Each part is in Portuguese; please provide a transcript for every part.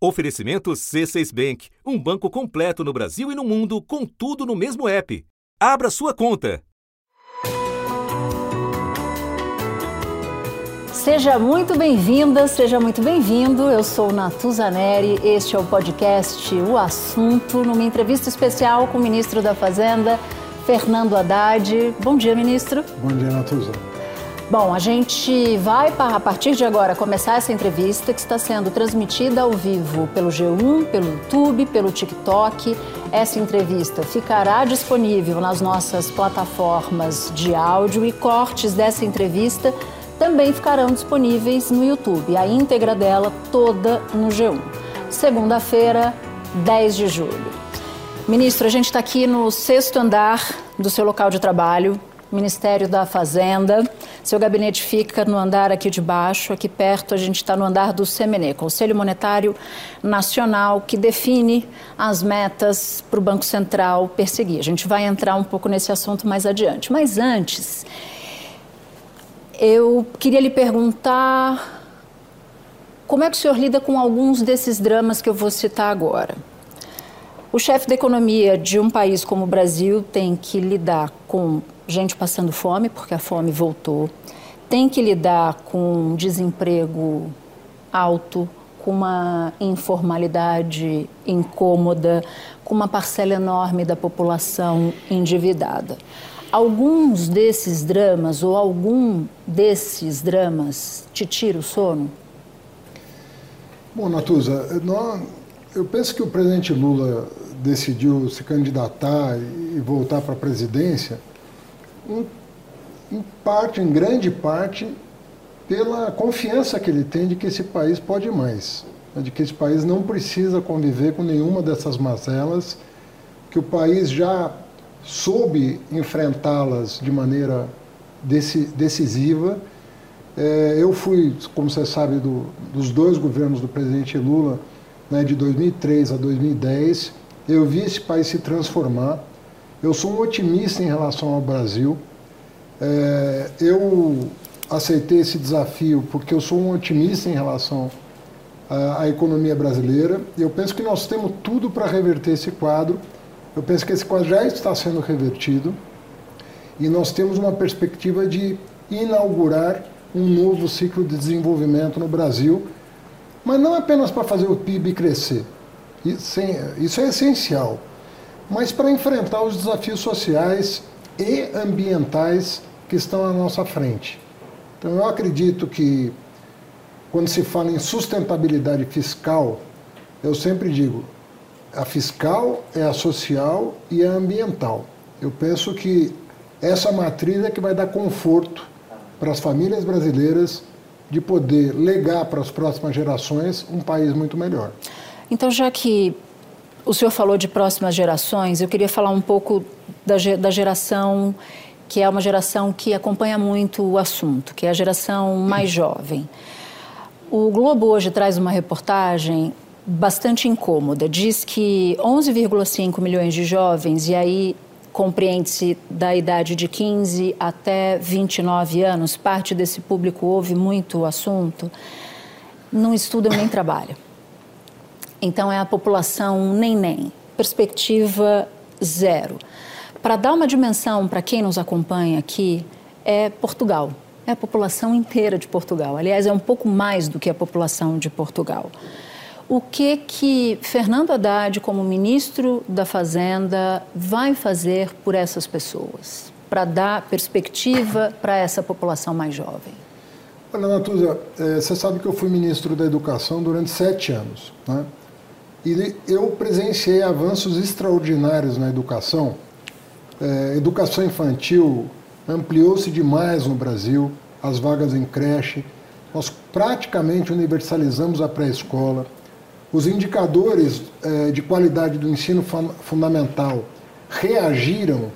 Oferecimento C6 Bank, um banco completo no Brasil e no mundo, com tudo no mesmo app. Abra sua conta. Seja muito bem-vinda, seja muito bem-vindo. Eu sou Natuza Neri, este é o podcast O Assunto, numa entrevista especial com o ministro da Fazenda, Fernando Haddad. Bom dia, ministro. Bom dia, Natuza. Bom, a gente vai, a partir de agora, começar essa entrevista que está sendo transmitida ao vivo pelo G1, pelo YouTube, pelo TikTok. Essa entrevista ficará disponível nas nossas plataformas de áudio e cortes dessa entrevista também ficarão disponíveis no YouTube. A íntegra dela toda no G1. Segunda-feira, 10 de julho. Ministro, a gente está aqui no sexto andar do seu local de trabalho, Ministério da Fazenda. Seu gabinete fica no andar aqui de baixo, aqui perto a gente está no andar do CMN, Conselho Monetário Nacional, que define as metas para o Banco Central perseguir. A gente vai entrar um pouco nesse assunto mais adiante. Mas antes, eu queria lhe perguntar como é que o senhor lida com alguns desses dramas que eu vou citar agora. O chefe da economia de um país como o Brasil tem que lidar com gente passando fome, porque a fome voltou, tem que lidar com desemprego alto, com uma informalidade incômoda, com uma parcela enorme da população endividada. Alguns desses dramas ou algum desses dramas te tira o sono? Bom, Natuza, eu penso que o presidente Lula decidiu se candidatar e voltar para a presidência em, em parte, em grande parte, pela confiança que ele tem de que esse país pode mais, né, de que esse país não precisa conviver com nenhuma dessas mazelas, que o país já soube enfrentá-las de maneira decisiva. É, eu fui, como você sabe, do, dos dois governos do presidente Lula, né, de 2003 a 2010. Eu vi esse país se transformar. Eu sou um otimista em relação ao Brasil. É, eu aceitei esse desafio porque eu sou um otimista em relação à, à economia brasileira. Eu penso que nós temos tudo para reverter esse quadro. Eu penso que esse quadro já está sendo revertido e nós temos uma perspectiva de inaugurar um novo ciclo de desenvolvimento no Brasil, mas não apenas para fazer o PIB crescer. Isso é essencial mas para enfrentar os desafios sociais e ambientais que estão à nossa frente. Então, eu acredito que, quando se fala em sustentabilidade fiscal, eu sempre digo: a fiscal é a social e a ambiental. Eu penso que essa matriz é que vai dar conforto para as famílias brasileiras de poder legar para as próximas gerações um país muito melhor. Então, já que o senhor falou de próximas gerações, eu queria falar um pouco da, da geração que é uma geração que acompanha muito o assunto, que é a geração mais jovem. O Globo hoje traz uma reportagem bastante incômoda. Diz que 11,5 milhões de jovens, e aí compreende-se da idade de 15 até 29 anos, parte desse público ouve muito o assunto, não estudam nem trabalham. Então é a população nem-nem, perspectiva zero. Para dar uma dimensão para quem nos acompanha aqui, é Portugal. É a população inteira de Portugal. Aliás, é um pouco mais do que a população de Portugal. O que que Fernando Haddad, como ministro da Fazenda, vai fazer por essas pessoas? Para dar perspectiva para essa população mais jovem? Olha, Natuza, é, você sabe que eu fui ministro da Educação durante sete anos. Né? E eu presenciei avanços extraordinários na educação. É, educação infantil ampliou-se demais no Brasil, as vagas em creche. Nós praticamente universalizamos a pré-escola. Os indicadores é, de qualidade do ensino fundamental reagiram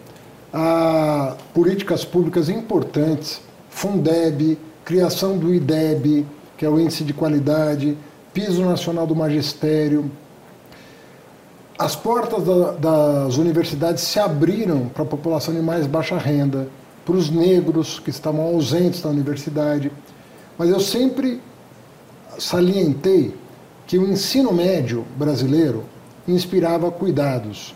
a políticas públicas importantes, Fundeb, criação do IDEB, que é o Índice de Qualidade, Piso Nacional do Magistério, as portas da, das universidades se abriram para a população de mais baixa renda, para os negros que estavam ausentes da universidade. Mas eu sempre salientei que o ensino médio brasileiro inspirava cuidados.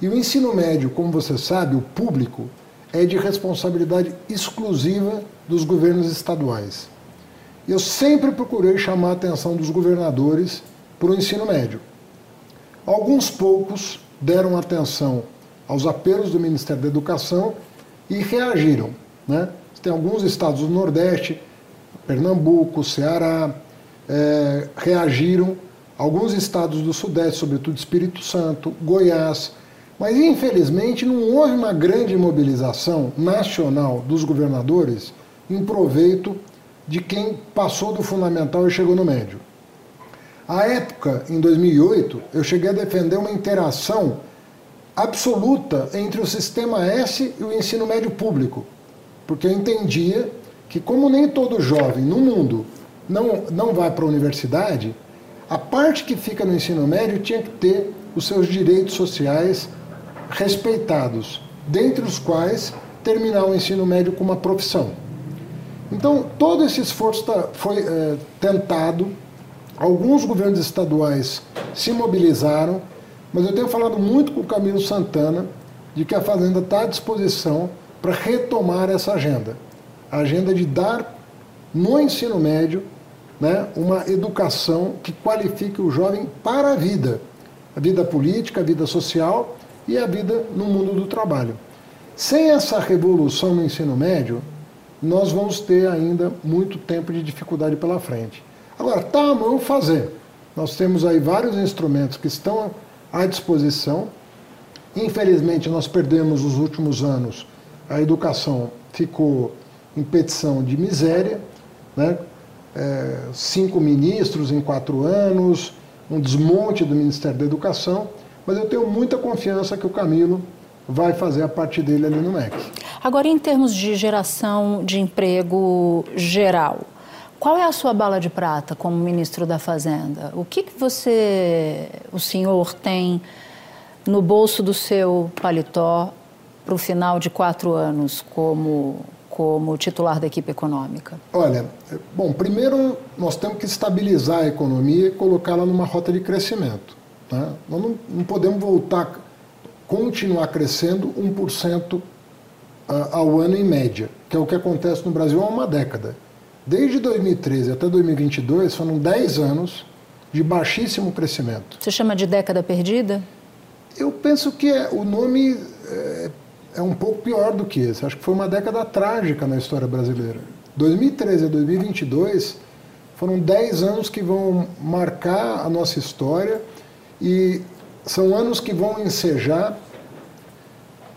E o ensino médio, como você sabe, o público, é de responsabilidade exclusiva dos governos estaduais. Eu sempre procurei chamar a atenção dos governadores para o ensino médio. Alguns poucos deram atenção aos apelos do Ministério da Educação e reagiram. Né? Tem alguns estados do Nordeste, Pernambuco, Ceará, é, reagiram. Alguns estados do Sudeste, sobretudo Espírito Santo, Goiás. Mas, infelizmente, não houve uma grande mobilização nacional dos governadores em proveito de quem passou do fundamental e chegou no médio. À época, em 2008, eu cheguei a defender uma interação absoluta entre o sistema S e o ensino médio público, porque eu entendia que, como nem todo jovem no mundo não, não vai para a universidade, a parte que fica no ensino médio tinha que ter os seus direitos sociais respeitados, dentre os quais terminar o ensino médio com uma profissão. Então, todo esse esforço tá, foi é, tentado, alguns governos estaduais se mobilizaram, mas eu tenho falado muito com o Camilo Santana de que a Fazenda está à disposição para retomar essa agenda. A agenda de dar no ensino médio né, uma educação que qualifique o jovem para a vida, a vida política, a vida social e a vida no mundo do trabalho. Sem essa revolução no ensino médio, nós vamos ter ainda muito tempo de dificuldade pela frente. Agora, está à mão fazer. Nós temos aí vários instrumentos que estão à disposição. Infelizmente, nós perdemos os últimos anos, a educação ficou em petição de miséria, né? É, cinco ministros em quatro anos, um desmonte do Ministério da Educação, mas eu tenho muita confiança que o Camilo vai fazer a parte dele ali no MEC. Agora, em termos de geração de emprego geral, qual é a sua bala de prata como ministro da Fazenda? O que, que você, o senhor, tem no bolso do seu paletó para o final de quatro anos como, como titular da equipe econômica? Olha, bom, primeiro nós temos que estabilizar a economia e colocá-la numa rota de crescimento. Tá? Nós não, não podemos voltar, continuar crescendo 1% ao ano em média, que é o que acontece no Brasil há uma década. Desde 2013 até 2022 foram 10 anos de baixíssimo crescimento. Você chama de década perdida? Eu penso que é, o nome é, é, um pouco pior do que esse. Acho que foi uma década trágica na história brasileira. 2013 a 2022 foram 10 anos que vão marcar a nossa história e são anos que vão ensejar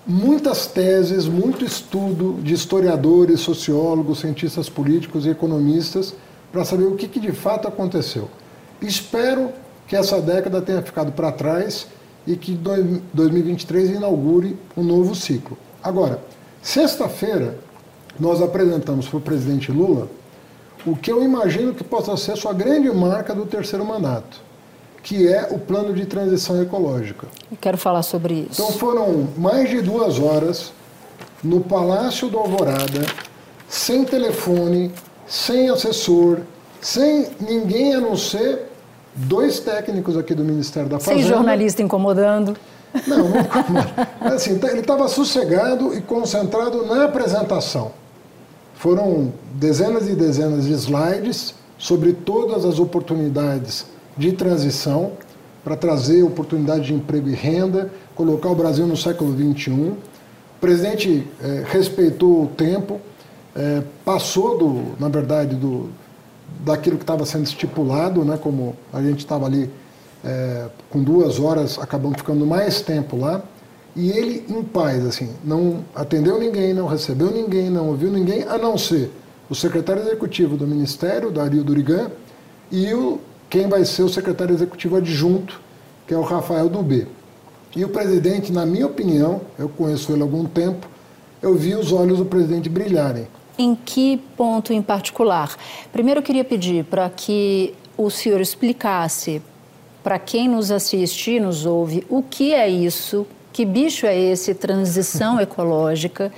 muitas teses, muito estudo de historiadores, sociólogos, cientistas políticos e economistas para saber o que, que, de fato aconteceu. Espero que essa década tenha ficado para trás e que 2023 inaugure um novo ciclo. Agora, sexta-feira, nós apresentamos para o presidente Lula o que eu imagino que possa ser sua grande marca do terceiro mandato que é o plano de transição ecológica. Eu quero falar sobre isso. Então foram mais de duas horas no Palácio do Alvorada, sem telefone, sem assessor, sem ninguém a não ser dois técnicos aqui do Ministério da Fazenda. Sem jornalista incomodando. Não, não incomoda. Assim, ele estava sossegado e concentrado na apresentação. Foram dezenas e dezenas de slides sobre todas as oportunidades de transição para trazer oportunidade de emprego e renda, colocar o Brasil no século XXI. O presidente é, respeitou o tempo, é, passou, do, na verdade, do, daquilo que estava sendo estipulado, né, como a gente estava ali é, com duas horas, acabamos ficando mais tempo lá, e ele em paz, assim, não atendeu ninguém, não recebeu ninguém, não ouviu ninguém, a não ser o secretário executivo do Ministério, Dario Durigan, e o quem vai ser o secretário executivo adjunto, que é o Rafael Dubê. E o presidente, na minha opinião, eu conheço ele há algum tempo, eu vi os olhos do presidente brilharem. Em que ponto em particular? Primeiro eu queria pedir para que o senhor explicasse para quem nos assiste e nos ouve o que é isso, que bicho é esse, transição ecológica,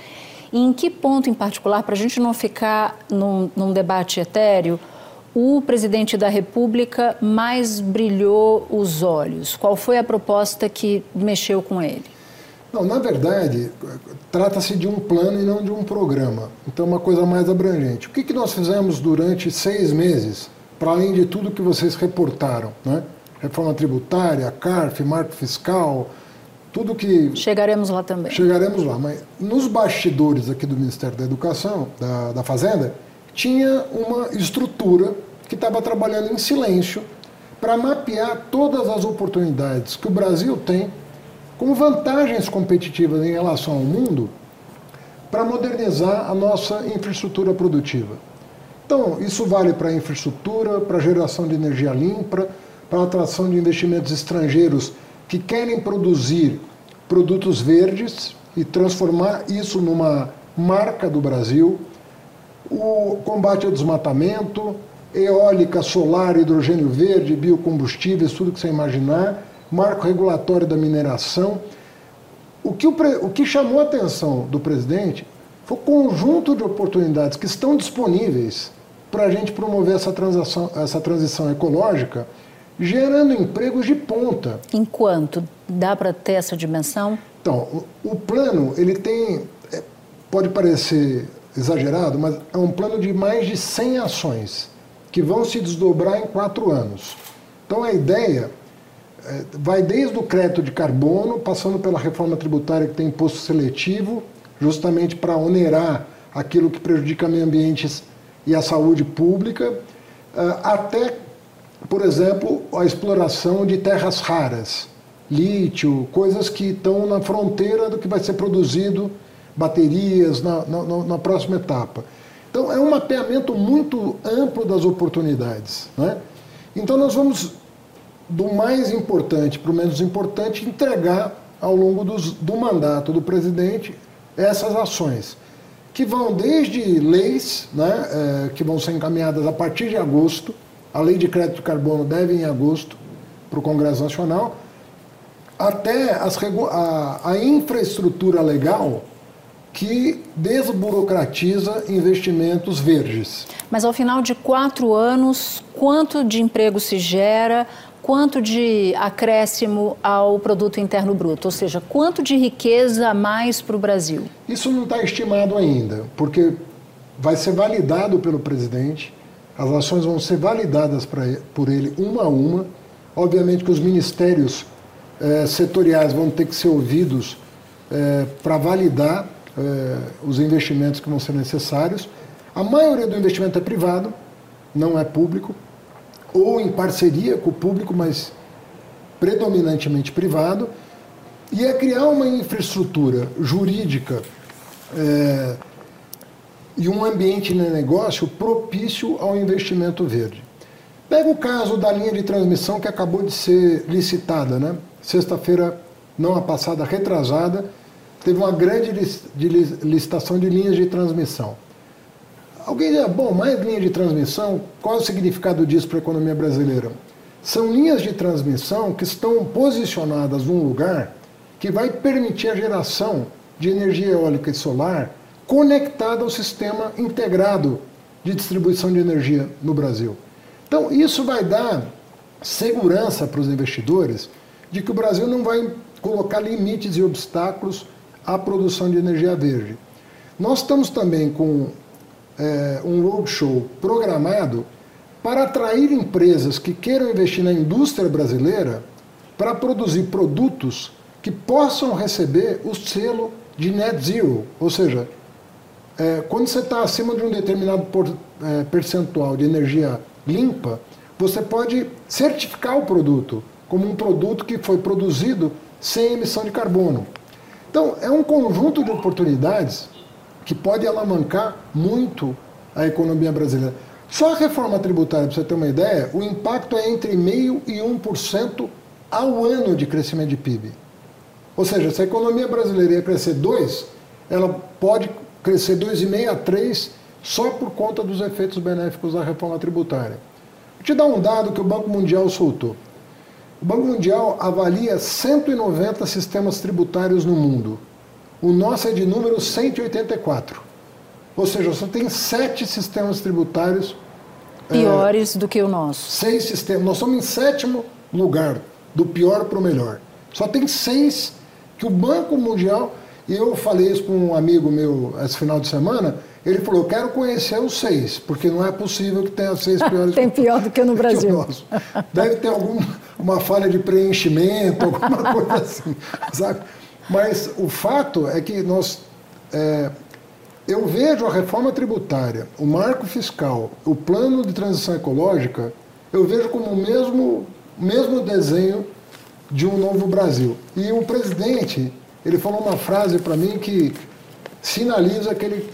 e em que ponto em particular, para a gente não ficar num, num debate etéreo, o presidente da República mais brilhou os olhos? Qual foi a proposta que mexeu com ele? Não, na verdade, trata-se de um plano e não de um programa. Então, é uma coisa mais abrangente. O que, que nós fizemos durante seis meses, para além de tudo que vocês reportaram? Né? Reforma tributária, CARF, marco fiscal, tudo que. Chegaremos lá também. Chegaremos lá. Mas nos bastidores aqui do Ministério da Educação, da, da Fazenda, tinha uma estrutura que estava trabalhando em silêncio para mapear todas as oportunidades que o Brasil tem como vantagens competitivas em relação ao mundo para modernizar a nossa infraestrutura produtiva. Então, isso vale para a infraestrutura, para a geração de energia limpa, para atração de investimentos estrangeiros que querem produzir produtos verdes e transformar isso numa marca do Brasil, o combate ao desmatamento, eólica, solar, hidrogênio verde, biocombustíveis, tudo que você imaginar, marco regulatório da mineração. O que, o, o que chamou a atenção do presidente foi o conjunto de oportunidades que estão disponíveis para a gente promover essa, transação, essa transição ecológica gerando empregos de ponta. Enquanto dá para ter essa dimensão? Então, o, o plano ele tem é, pode parecer exagerado, mas é um plano de mais de 100 ações que vão se desdobrar em quatro anos. Então a ideia é, vai desde o crédito de carbono, passando pela reforma tributária que tem imposto seletivo, justamente para onerar aquilo que prejudica o meio ambiente e a saúde pública, é, até por exemplo, a exploração de terras raras, lítio, coisas que estão na fronteira do que vai ser produzido, baterias, na, na, na próxima etapa. Então, é um mapeamento muito amplo das oportunidades. Né? Então, nós vamos, do mais importante para o menos importante, entregar ao longo dos, do mandato do presidente essas ações, que vão desde leis, né, é, que vão ser encaminhadas a partir de agosto, a lei de crédito de carbono deve em agosto para o Congresso Nacional, até as, a, a infraestrutura legal que desburocratiza investimentos verdes. Mas ao final de quatro anos, quanto de emprego se gera? Quanto de acréscimo ao produto interno bruto? Ou seja, quanto de riqueza a mais para o Brasil? Isso não está estimado ainda, porque vai ser validado pelo presidente as ações vão ser validadas pra, por ele uma a uma. Obviamente que os ministérios eh, setoriais vão ter que ser ouvidos eh, para validar eh, os investimentos que vão ser necessários. A maioria do investimento é privado, não é público, ou em parceria com o público, mas predominantemente privado. E é criar uma infraestrutura jurídica e um ambiente de negócio propício ao investimento verde. Pega o caso da linha de transmissão que acabou de ser licitada, né? Sexta-feira, não a passada, retrasada, teve uma grande licitação de linhas de transmissão. Alguém diz, bom, mais linha de transmissão, qual é o significado disso para a economia brasileira? São linhas de transmissão que estão posicionadas num lugar que vai permitir a geração de energia eólica e solar conectada ao sistema integrado de distribuição de energia no Brasil. Então, isso vai dar segurança para os investidores de que o Brasil não vai colocar limites e obstáculos à produção de energia verde. Nós estamos também com é, um roadshow programado para atrair empresas que queiram investir na indústria brasileira para produzir produtos que possam receber o selo de net zero, ou seja, é, quando você está acima de um determinado por, é, percentual de energia limpa, você pode certificar o produto como um produto que foi produzido sem emissão de carbono. Então, é um conjunto de oportunidades que pode alavancar muito a economia brasileira. Só a reforma tributária, para você ter uma ideia, o impacto é entre 0,5% e 1% ao ano de crescimento de PIB. Ou seja, se a economia brasileira ia crescer 2%, ela pode crescer 2,5 a 3 só por conta dos efeitos benéficos da reforma tributária. Vou te dar um dado que o Banco Mundial soltou. O Banco Mundial avalia 190 sistemas tributários no mundo. O nosso é de número 184. Ou seja, só tem sete sistemas tributários piores é, do que o nosso. Seis sistemas. Nós estamos em sétimo lugar, do pior para o melhor. Só tem seis que o Banco Mundial, e eu falei isso com um amigo meu esse final de semana, ele falou, eu quero conhecer os seis, porque não é possível que tenha seis piores. tem pior do que no Brasil. Que Deve ter alguma falha de preenchimento, alguma coisa assim, sabe? Mas o fato é que nós... É, eu vejo a reforma tributária, o marco fiscal, o plano de transição ecológica, eu vejo como o mesmo, mesmo desenho de um novo Brasil. E o presidente, ele falou uma frase para mim que sinaliza que ele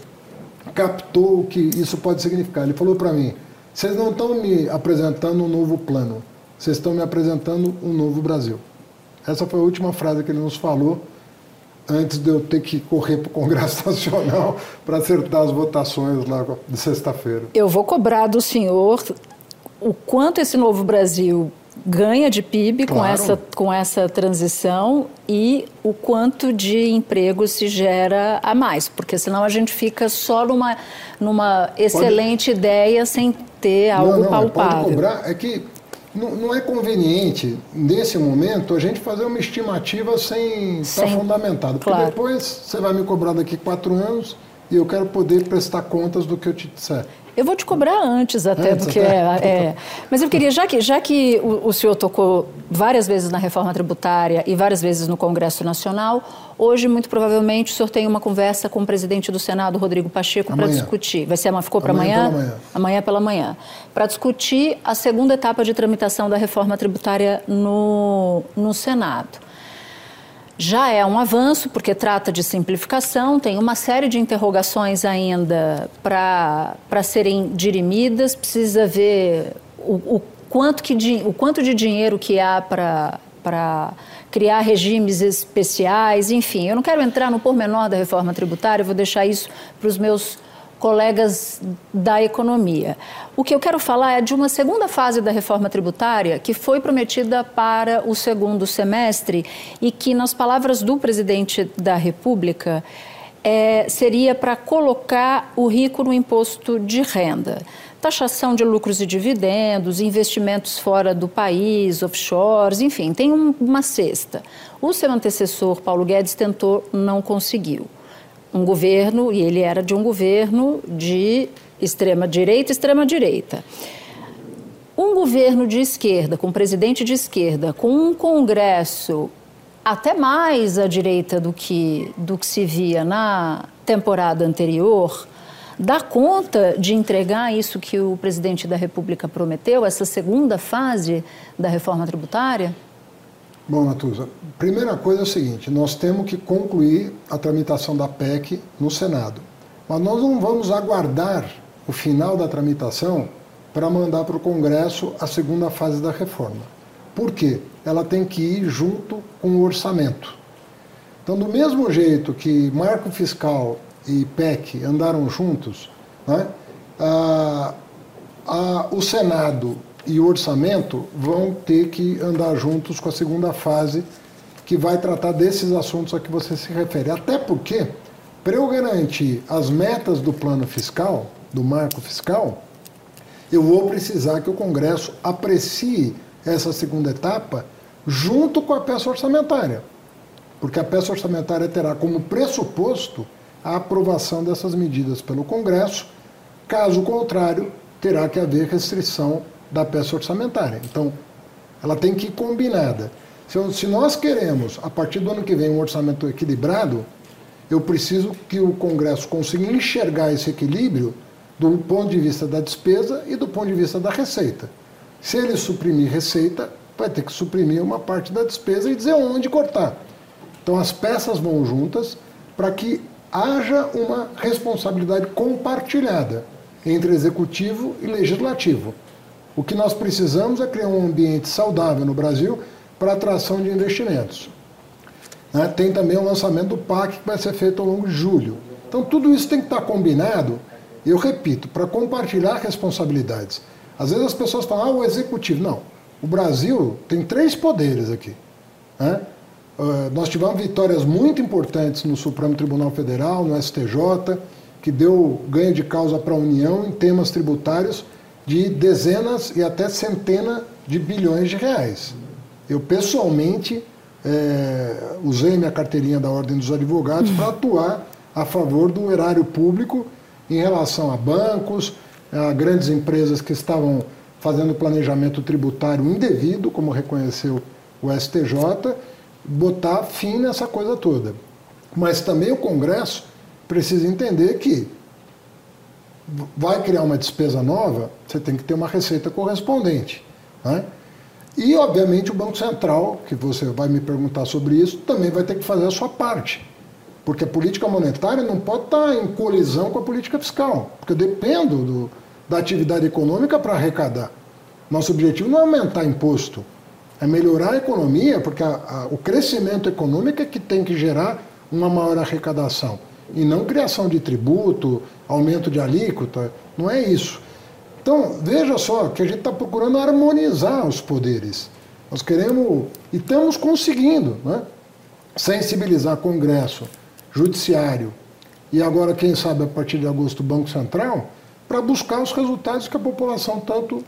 captou o que isso pode significar. Ele falou para mim: vocês não estão me apresentando um novo plano, vocês estão me apresentando um novo Brasil. Essa foi a última frase que ele nos falou antes de eu ter que correr para o Congresso Nacional para acertar as votações lá de sexta-feira. Eu vou cobrar do senhor o quanto esse novo Brasil ganha de PIB claro. com, essa, com essa transição e o quanto de emprego se gera a mais, porque senão a gente fica só numa, numa excelente pode... ideia sem ter algo não, não, palpável. Pode cobrar, é que não, não, é conveniente, nesse momento, a gente fazer uma estimativa sem estar fundamentado. Porque claro. depois você vai me cobrar daqui quatro anos e eu quero poder prestar contas do que eu te disser. Eu vou te cobrar antes até antes, do que é, é, Mas eu queria, já que, já que o, o, senhor tocou várias vezes na reforma tributária e várias vezes no Congresso Nacional, hoje, muito provavelmente, o senhor tem uma conversa com o presidente do Senado, Rodrigo Pacheco, para discutir. Vai ser, ficou para amanhã? Amanhã pela manhã. Amanhã pela manhã. Para discutir a segunda etapa de tramitação da reforma tributária no, no Senado já é um avanço, porque trata de simplificação, tem uma série de interrogações ainda para serem dirimidas, precisa ver o, o, quanto, que, o quanto de dinheiro que há para criar regimes especiais, enfim. Eu não quero entrar no pormenor da reforma tributária, vou deixar isso para os meus colegas da economia. O que eu quero falar é de uma segunda fase da reforma tributária que foi prometida para o segundo semestre e que, nas palavras do presidente da República, é, seria para colocar o rico no imposto de renda. Taxação de lucros e dividendos, investimentos fora do país, offshores, enfim, tem um, uma cesta. O seu antecessor, Paulo Guedes, tentou, não conseguiu um governo, e ele era de um governo de extrema direita e extrema direita. Um governo de esquerda, com um presidente de esquerda, com um Congresso até mais à direita do que, do que se via na temporada anterior, dá conta de entregar isso que o presidente da República prometeu, essa segunda fase da reforma tributária? Bom, Natuza, primeira coisa é o seguinte: nós temos que concluir a tramitação da PEC no Senado. Mas nós não vamos aguardar o final da tramitação para mandar para o Congresso a segunda fase da reforma. Por quê? Ela tem que ir junto com o orçamento. Então, do mesmo jeito que marco fiscal e PEC andaram juntos, né, a, a, o Senado e o orçamento vão ter que andar juntos com a segunda fase, que vai tratar desses assuntos a que você se refere. Até porque, para eu garantir as metas do plano fiscal, do marco fiscal, eu vou precisar que o Congresso aprecie essa segunda etapa junto com a peça orçamentária. Porque a peça orçamentária terá como pressuposto a aprovação dessas medidas pelo Congresso, caso contrário, terá que haver restrição da peça orçamentária. Então, ela tem que ir combinada. Se, nós queremos, a partir do ano que vem, um orçamento equilibrado, eu preciso que o Congresso consiga enxergar esse equilíbrio do ponto de vista da despesa e do ponto de vista da receita. Se ele suprimir receita, vai ter que suprimir uma parte da despesa e dizer onde cortar. Então as peças vão juntas para que haja uma responsabilidade compartilhada entre executivo e legislativo. O que nós precisamos é criar um ambiente saudável no Brasil para atração de investimentos. Né? Tem também o lançamento do PAC que vai ser feito ao longo de julho. Então tudo isso tem que estar combinado, eu repito, para compartilhar responsabilidades. Às vezes as pessoas falam, ah, o executivo. Não. O Brasil tem três poderes aqui. Né? Uh, nós tivemos vitórias muito importantes no Supremo Tribunal Federal, no STJ, que deu ganho de causa para a União em temas tributários de dezenas e até centenas de bilhões de reais. Eu pessoalmente é, usei minha carteirinha da Ordem dos Advogados para atuar a favor do erário público em relação a bancos, a grandes empresas que estavam fazendo planejamento tributário indevido, como reconheceu o STJ, botar fim nessa coisa toda. Mas também o Congresso precisa entender que vai criar uma despesa nova, você tem que ter uma receita correspondente. Né? E, obviamente, o Banco Central, que você vai me perguntar sobre isso, também vai ter que fazer a sua parte. Porque a política monetária não pode estar em colisão com a política fiscal, porque eu dependo do, da atividade econômica para arrecadar. Nosso objetivo não é aumentar imposto, é melhorar a economia, porque a, a, o crescimento econômico é que tem que gerar uma maior arrecadação, e não criação de tributo, aumento de alíquota, não é isso. Então, veja só que a gente está procurando harmonizar os poderes. Nós queremos, e estamos conseguindo, né? sensibilizar Congresso, Judiciário e agora, quem sabe, a partir de agosto, Banco Central, para buscar os resultados que a população tanto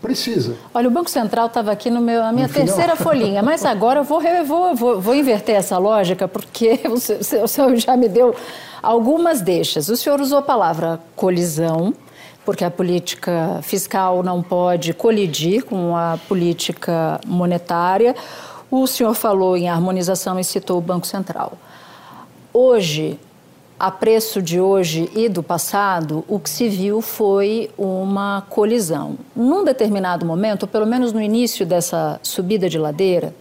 precisa. Olha, o Banco Central estava aqui no meu, na minha no terceira final. folhinha, mas agora eu vou, vou, vou, vou, inverter essa lógica, porque o senhor, o senhor já me deu algumas deixas. O senhor usou a palavra colisão, porque a política fiscal não pode colidir com a política monetária. O senhor falou em harmonização e citou o Banco Central. Hoje, a preço de hoje e do passado, o que se viu foi uma colisão. Num determinado momento, ou pelo menos no início dessa subida de ladeira,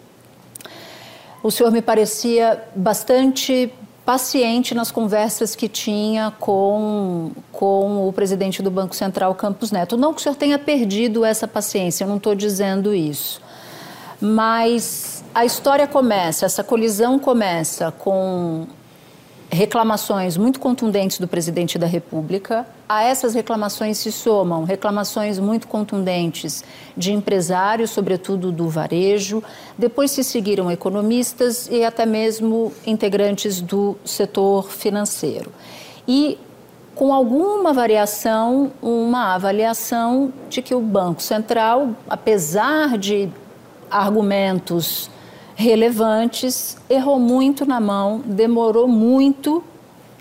o senhor me parecia bastante paciente nas conversas que tinha com, com o presidente do Banco Central, Campos Neto. Não que o senhor tenha perdido essa paciência, eu não estou dizendo isso. Mas a história começa, essa colisão começa com reclamações muito contundentes do presidente da República. A essas reclamações se somam reclamações muito contundentes de empresários, sobretudo do varejo. Depois se seguiram economistas e até mesmo integrantes do setor financeiro. E com alguma variação, uma avaliação de que o Banco Central, apesar de argumentos relevantes, errou muito na mão, demorou muito,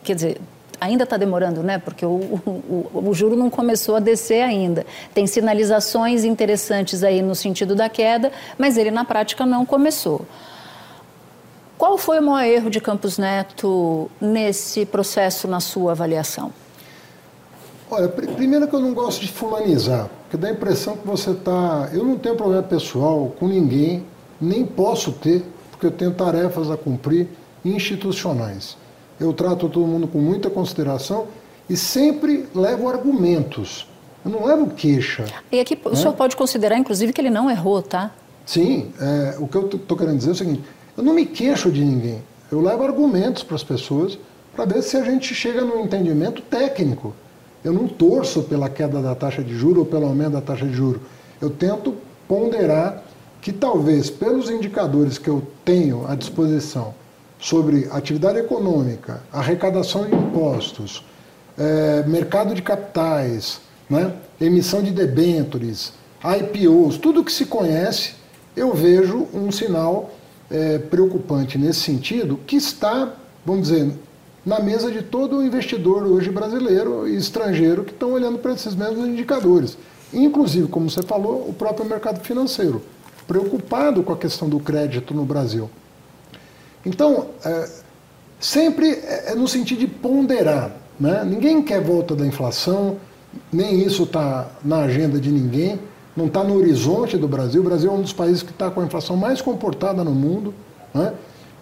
quer dizer, ainda está demorando, né? Porque o, o, o, juro não começou a descer ainda. Tem sinalizações interessantes aí no sentido da queda, mas ele na prática não começou. Qual foi o maior erro de Campos Neto nesse processo, na sua avaliação? Olha, primeiro que eu não gosto de fulanizar, porque dá a impressão que você está. Eu não tenho problema pessoal com ninguém nem posso ter, porque eu tenho tarefas a cumprir institucionais. Eu trato todo mundo com muita consideração e sempre levo argumentos. Eu não levo queixa. E aqui né? o senhor pode considerar, inclusive, que ele não errou, tá? Sim. É, o que eu estou querendo dizer é o seguinte: eu não me queixo de ninguém. Eu levo argumentos para as pessoas para ver se a gente chega num entendimento técnico. Eu não torço pela queda da taxa de juro ou pelo aumento da taxa de juro. Eu tento ponderar que talvez pelos indicadores que eu tenho à disposição sobre atividade econômica, arrecadação de impostos, é, mercado de capitais, né, emissão de debêntures, IPOs, tudo que se conhece, eu vejo um sinal é, preocupante nesse sentido, que está, vamos dizer, na mesa de todo investidor hoje brasileiro e estrangeiro que estão olhando para esses mesmos indicadores. Inclusive, como você falou, o próprio mercado financeiro preocupado com a questão do crédito no Brasil. Então, é, sempre é, é no sentido de ponderar. Né? Ninguém quer volta da inflação, nem isso está na agenda de ninguém, não está no horizonte do Brasil. O Brasil é um dos países que está com a inflação mais comportada no mundo. Né?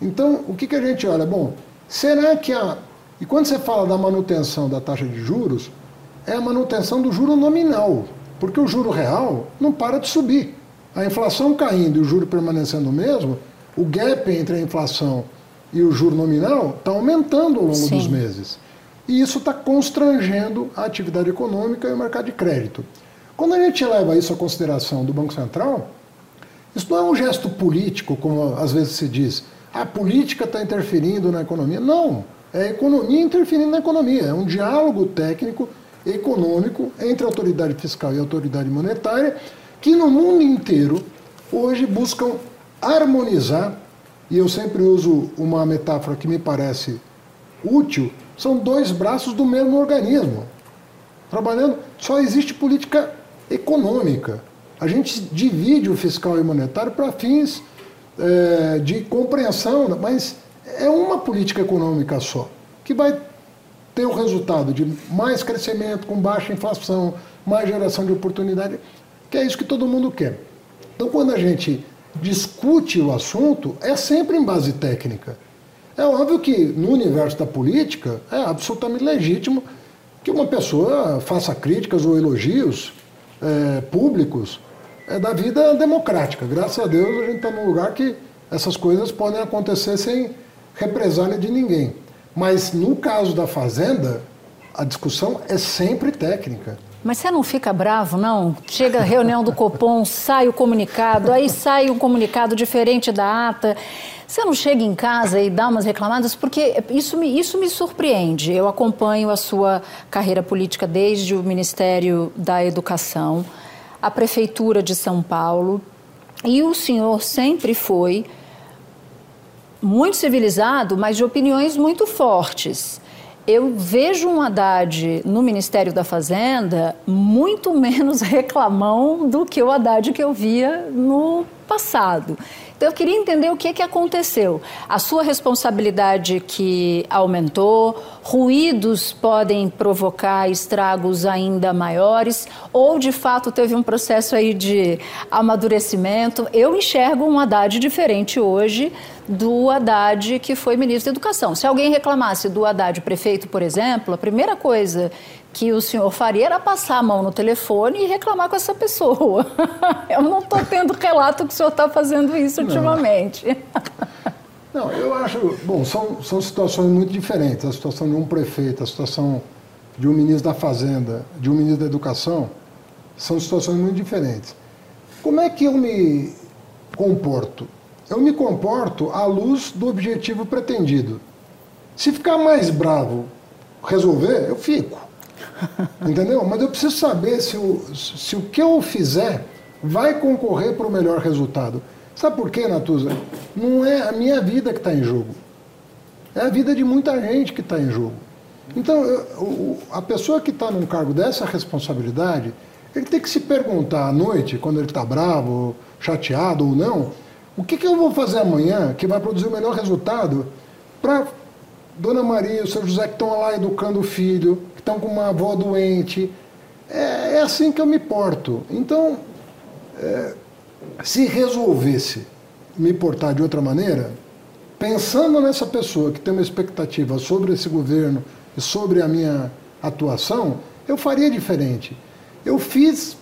Então, o que, que a gente olha? Bom, será que a. E quando você fala da manutenção da taxa de juros, é a manutenção do juro nominal, porque o juro real não para de subir. A inflação caindo e o juro permanecendo o mesmo, o gap entre a inflação e o juro nominal está aumentando ao longo Sim. dos meses. E isso está constrangendo a atividade econômica e o mercado de crédito. Quando a gente leva isso à consideração do Banco Central, isso não é um gesto político, como às vezes se diz. A política está interferindo na economia. Não, é a economia interferindo na economia. É um diálogo técnico econômico entre a autoridade fiscal e a autoridade monetária, que no mundo inteiro hoje buscam harmonizar, e eu sempre uso uma metáfora que me parece útil, são dois braços do mesmo organismo. Trabalhando, só existe política econômica. A gente divide o fiscal e monetário para fins é, de compreensão, mas é uma política econômica só, que vai ter o resultado de mais crescimento, com baixa inflação, mais geração de oportunidade, que é isso que todo mundo quer. Então, quando a gente discute o assunto, é sempre em base técnica. É óbvio que no universo da política é absolutamente legítimo que uma pessoa faça críticas ou elogios é, públicos é, da vida democrática. Graças a Deus a gente está num lugar que essas coisas podem acontecer sem represália de ninguém. Mas no caso da Fazenda, a discussão é sempre técnica. Mas você não fica bravo, não? Chega a reunião do Copom, sai o comunicado, aí sai um comunicado diferente da ata. Você não chega em casa e dá umas reclamadas? Porque isso me, isso me surpreende. Eu acompanho a sua carreira política desde o Ministério da Educação, a Prefeitura de São Paulo, e o senhor sempre foi muito civilizado, mas de opiniões muito fortes. Eu vejo um Haddad no Ministério da Fazenda muito menos reclamão do que o Haddad que eu via no passado. Então, eu queria entender o que, que aconteceu. A sua responsabilidade que aumentou, ruídos podem provocar estragos ainda maiores, ou de fato teve um processo aí de amadurecimento. Eu enxergo um Haddad diferente hoje do Haddad que foi ministro da Educação. Se alguém reclamasse do Haddad prefeito, por exemplo, a primeira coisa que o senhor faria era passar a mão no telefone e reclamar com essa pessoa. Eu não estou tendo relato que o senhor está fazendo isso não. ultimamente. Não, eu acho. Bom, são, são situações muito diferentes. A situação de um prefeito, a situação de um ministro da Fazenda, de um ministro da Educação, são situações muito diferentes. Como é que eu me comporto? Eu me comporto à luz do objetivo pretendido. Se ficar mais bravo resolver, eu fico. Entendeu? Mas eu preciso saber se o, se o que eu fizer vai concorrer para o melhor resultado. Sabe por quê, Natuza? Não é a minha vida que está em jogo. É a vida de muita gente que está em jogo. Então, eu, a pessoa que está num cargo dessa responsabilidade, ele tem que se perguntar à noite, quando ele está bravo, chateado ou não, o que, que eu vou fazer amanhã que vai produzir o melhor resultado para Dona Maria e o seu José que estão lá educando o filho, que estão com uma avó doente. É, é assim que eu me porto. Então, é, se resolvesse me portar de outra maneira, pensando nessa pessoa que tem uma expectativa sobre esse governo e sobre a minha atuação, eu faria diferente. Eu fiz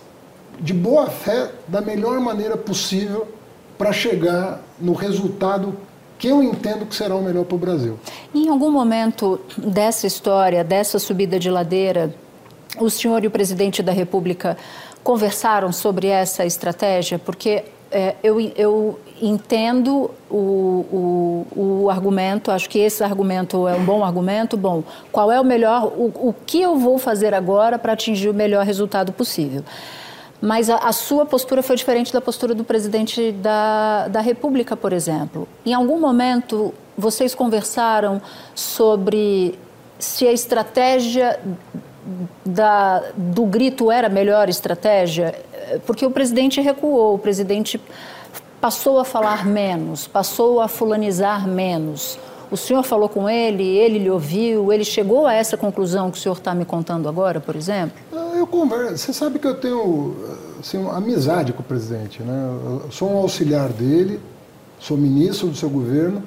de boa fé, da melhor maneira possível, para chegar no resultado que eu entendo que será o melhor para o Brasil. Em algum momento dessa história, dessa subida de ladeira, o senhor e o presidente da República conversaram sobre essa estratégia? Porque é, eu, eu entendo o, o, o, argumento, acho que esse argumento é um bom argumento. Bom, qual é o melhor, o, o que eu vou fazer agora para atingir o melhor resultado possível? Mas a, a, sua postura foi diferente da postura do presidente da, da República, por exemplo. Em algum momento, vocês conversaram sobre se a estratégia da, do grito era a melhor estratégia? Porque o presidente recuou, o presidente passou a falar menos, passou a fulanizar menos. O senhor falou com ele, ele lhe ouviu, ele chegou a essa conclusão que o senhor está me contando agora, por exemplo? Eu converso. Você sabe que eu tenho assim, amizade com o presidente. Né? Eu sou um auxiliar dele, sou ministro do seu governo,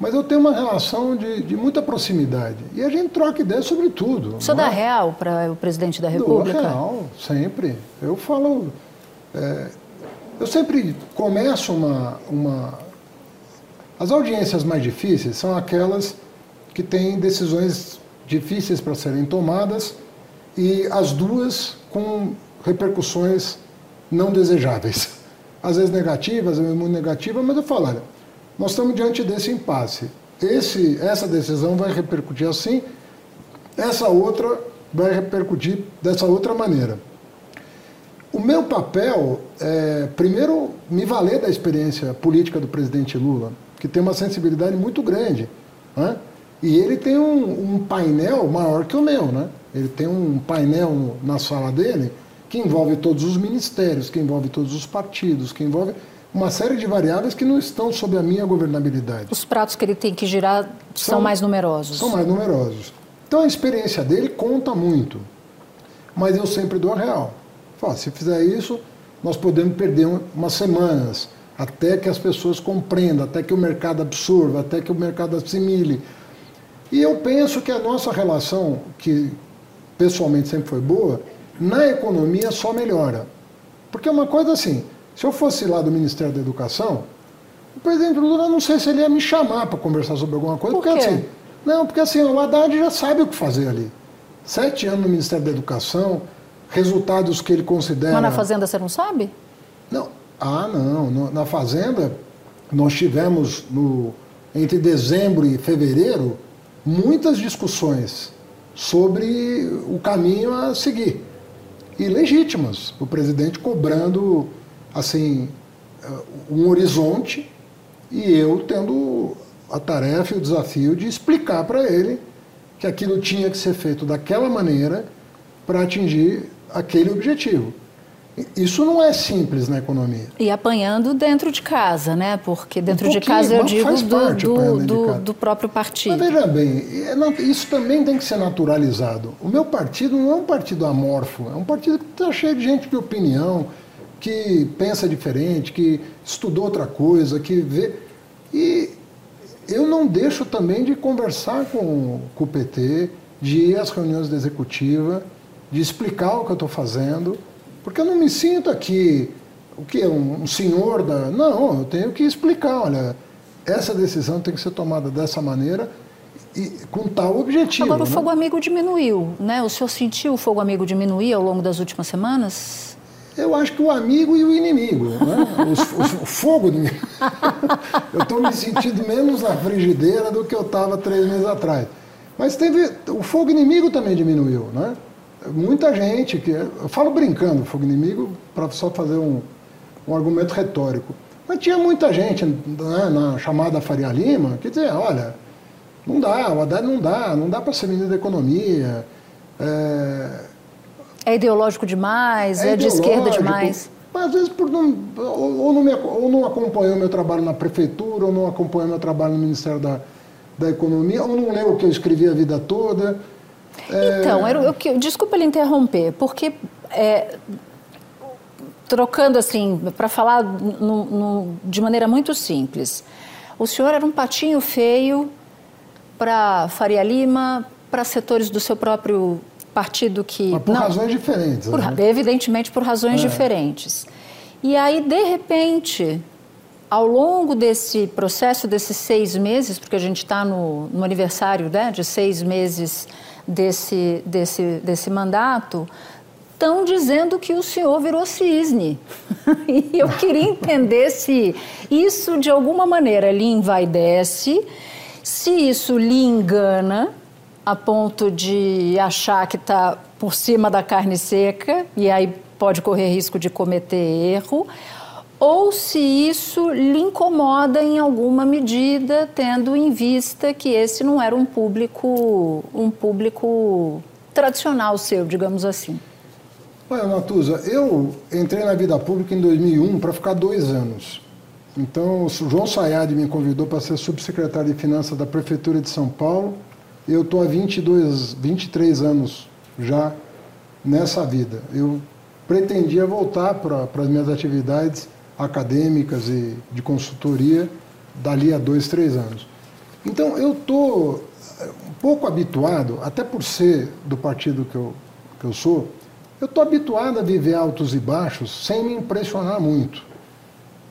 mas eu tenho uma relação de, de muita proximidade. E a gente troca ideias sobre tudo. O senhor dá é? real para o presidente da República? Dou real, sempre. Eu falo. É, eu sempre começo uma, uma as audiências mais difíceis são aquelas que têm decisões difíceis para serem tomadas e as duas com repercussões não desejáveis. Às vezes negativas, às vezes muito negativas, mas eu falo, olha, nós estamos diante desse impasse. Esse, essa decisão vai repercutir assim, essa outra vai repercutir dessa outra maneira. O meu papel é, primeiro, me valer da experiência política do presidente Lula, que tem uma sensibilidade muito grande. Né? E ele tem um, um, painel maior que o meu. Né? Ele tem um painel na sala dele que envolve todos os ministérios, que envolve todos os partidos, que envolve uma série de variáveis que não estão sob a minha governabilidade. Os pratos que ele tem que girar são, são mais numerosos. São mais numerosos. Então a experiência dele conta muito. Mas eu sempre dou a real. Fala, se fizer isso, nós podemos perder umas semanas até que as pessoas compreendam, até que o mercado absorva, até que o mercado assimile. E eu penso que a nossa relação, que pessoalmente sempre foi boa, na economia só melhora. Porque é uma coisa assim, se eu fosse lá do Ministério da Educação, o presidente Lula não sei se ele ia me chamar para conversar sobre alguma coisa, Por porque quê? assim, não, porque assim, o Haddad já sabe o que fazer ali. Sete anos no Ministério da Educação, resultados que ele considera. Mas na Fazenda você não sabe? Não. Ah, não. Na Fazenda, nós tivemos no, entre dezembro e fevereiro muitas discussões sobre o caminho a seguir. E legítimas. O presidente cobrando assim um horizonte e eu tendo a tarefa e o desafio de explicar para ele que aquilo tinha que ser feito daquela maneira para atingir aquele objetivo. Isso não é simples na economia. E apanhando dentro de casa, né? Porque dentro um de casa eu digo do, do, do, do, próprio partido. Mas veja bem, é isso também tem que ser naturalizado. O meu partido não é um partido amorfo, é um partido que está cheio de gente de opinião, que pensa diferente, que estudou outra coisa, que vê. E eu não deixo também de conversar com, com o PT, de ir às reuniões da executiva de explicar o que eu estou fazendo, porque eu não me sinto aqui o que um, um senhor da. Não, eu tenho que explicar, olha, essa decisão tem que ser tomada dessa maneira e com tal objetivo. Agora, o né? fogo amigo diminuiu, né? O senhor sentiu o fogo amigo diminuir ao longo das últimas semanas? Eu acho que o amigo e o inimigo, né? o, o, o fogo do Eu estou me sentindo menos na frigideira do que eu estava três meses atrás. Mas teve. O fogo inimigo também diminuiu, né? Muita gente que. Eu falo brincando, fogo inimigo, para só fazer um, um argumento retórico. Mas tinha muita gente né, na chamada Faria Lima que dizia, olha, não dá, o Haddad não dá, não dá para ser ministro da economia. É, é ideológico demais, é, é de esquerda demais. Mas às vezes por não, ou, ou, não me, ou não acompanhou meu trabalho na prefeitura, ou não acompanhou meu trabalho no Ministério da, da Economia, ou não leu o que eu escrevi a vida toda. Então, eu, eu, desculpa ele interromper, porque é, trocando assim, para falar no, no, de maneira muito simples, o senhor era um patinho feio para Faria Lima, para setores do seu próprio partido que. Mas por não, razões diferentes. Por, né? Evidentemente por razões é. diferentes. E aí, de repente, ao longo desse processo, desses seis meses, porque a gente está no, no, aniversário né, de seis meses desse, desse, desse mandato estão dizendo que o senhor virou cisne. e eu queria entender se isso de alguma maneira lhe envaidece, se isso lhe engana a ponto de achar que está por cima da carne seca e aí pode correr risco de cometer erro, ou se isso lhe incomoda em alguma medida, tendo em vista que esse não era um público, um público tradicional seu, digamos assim. Olha, Natuza, eu entrei na vida pública em 2001 para ficar dois anos. Então, o João Sayad me convidou para ser subsecretário de Finanças da Prefeitura de São Paulo. Eu estou há 22, 23 anos já nessa vida. Eu pretendia voltar para as minhas atividades acadêmicas e de consultoria dali a dois, três anos. Então eu estou eh, um pouco habituado, até por ser do partido que eu, que eu sou, eu estou habituado a viver altos e baixos sem me impressionar muito.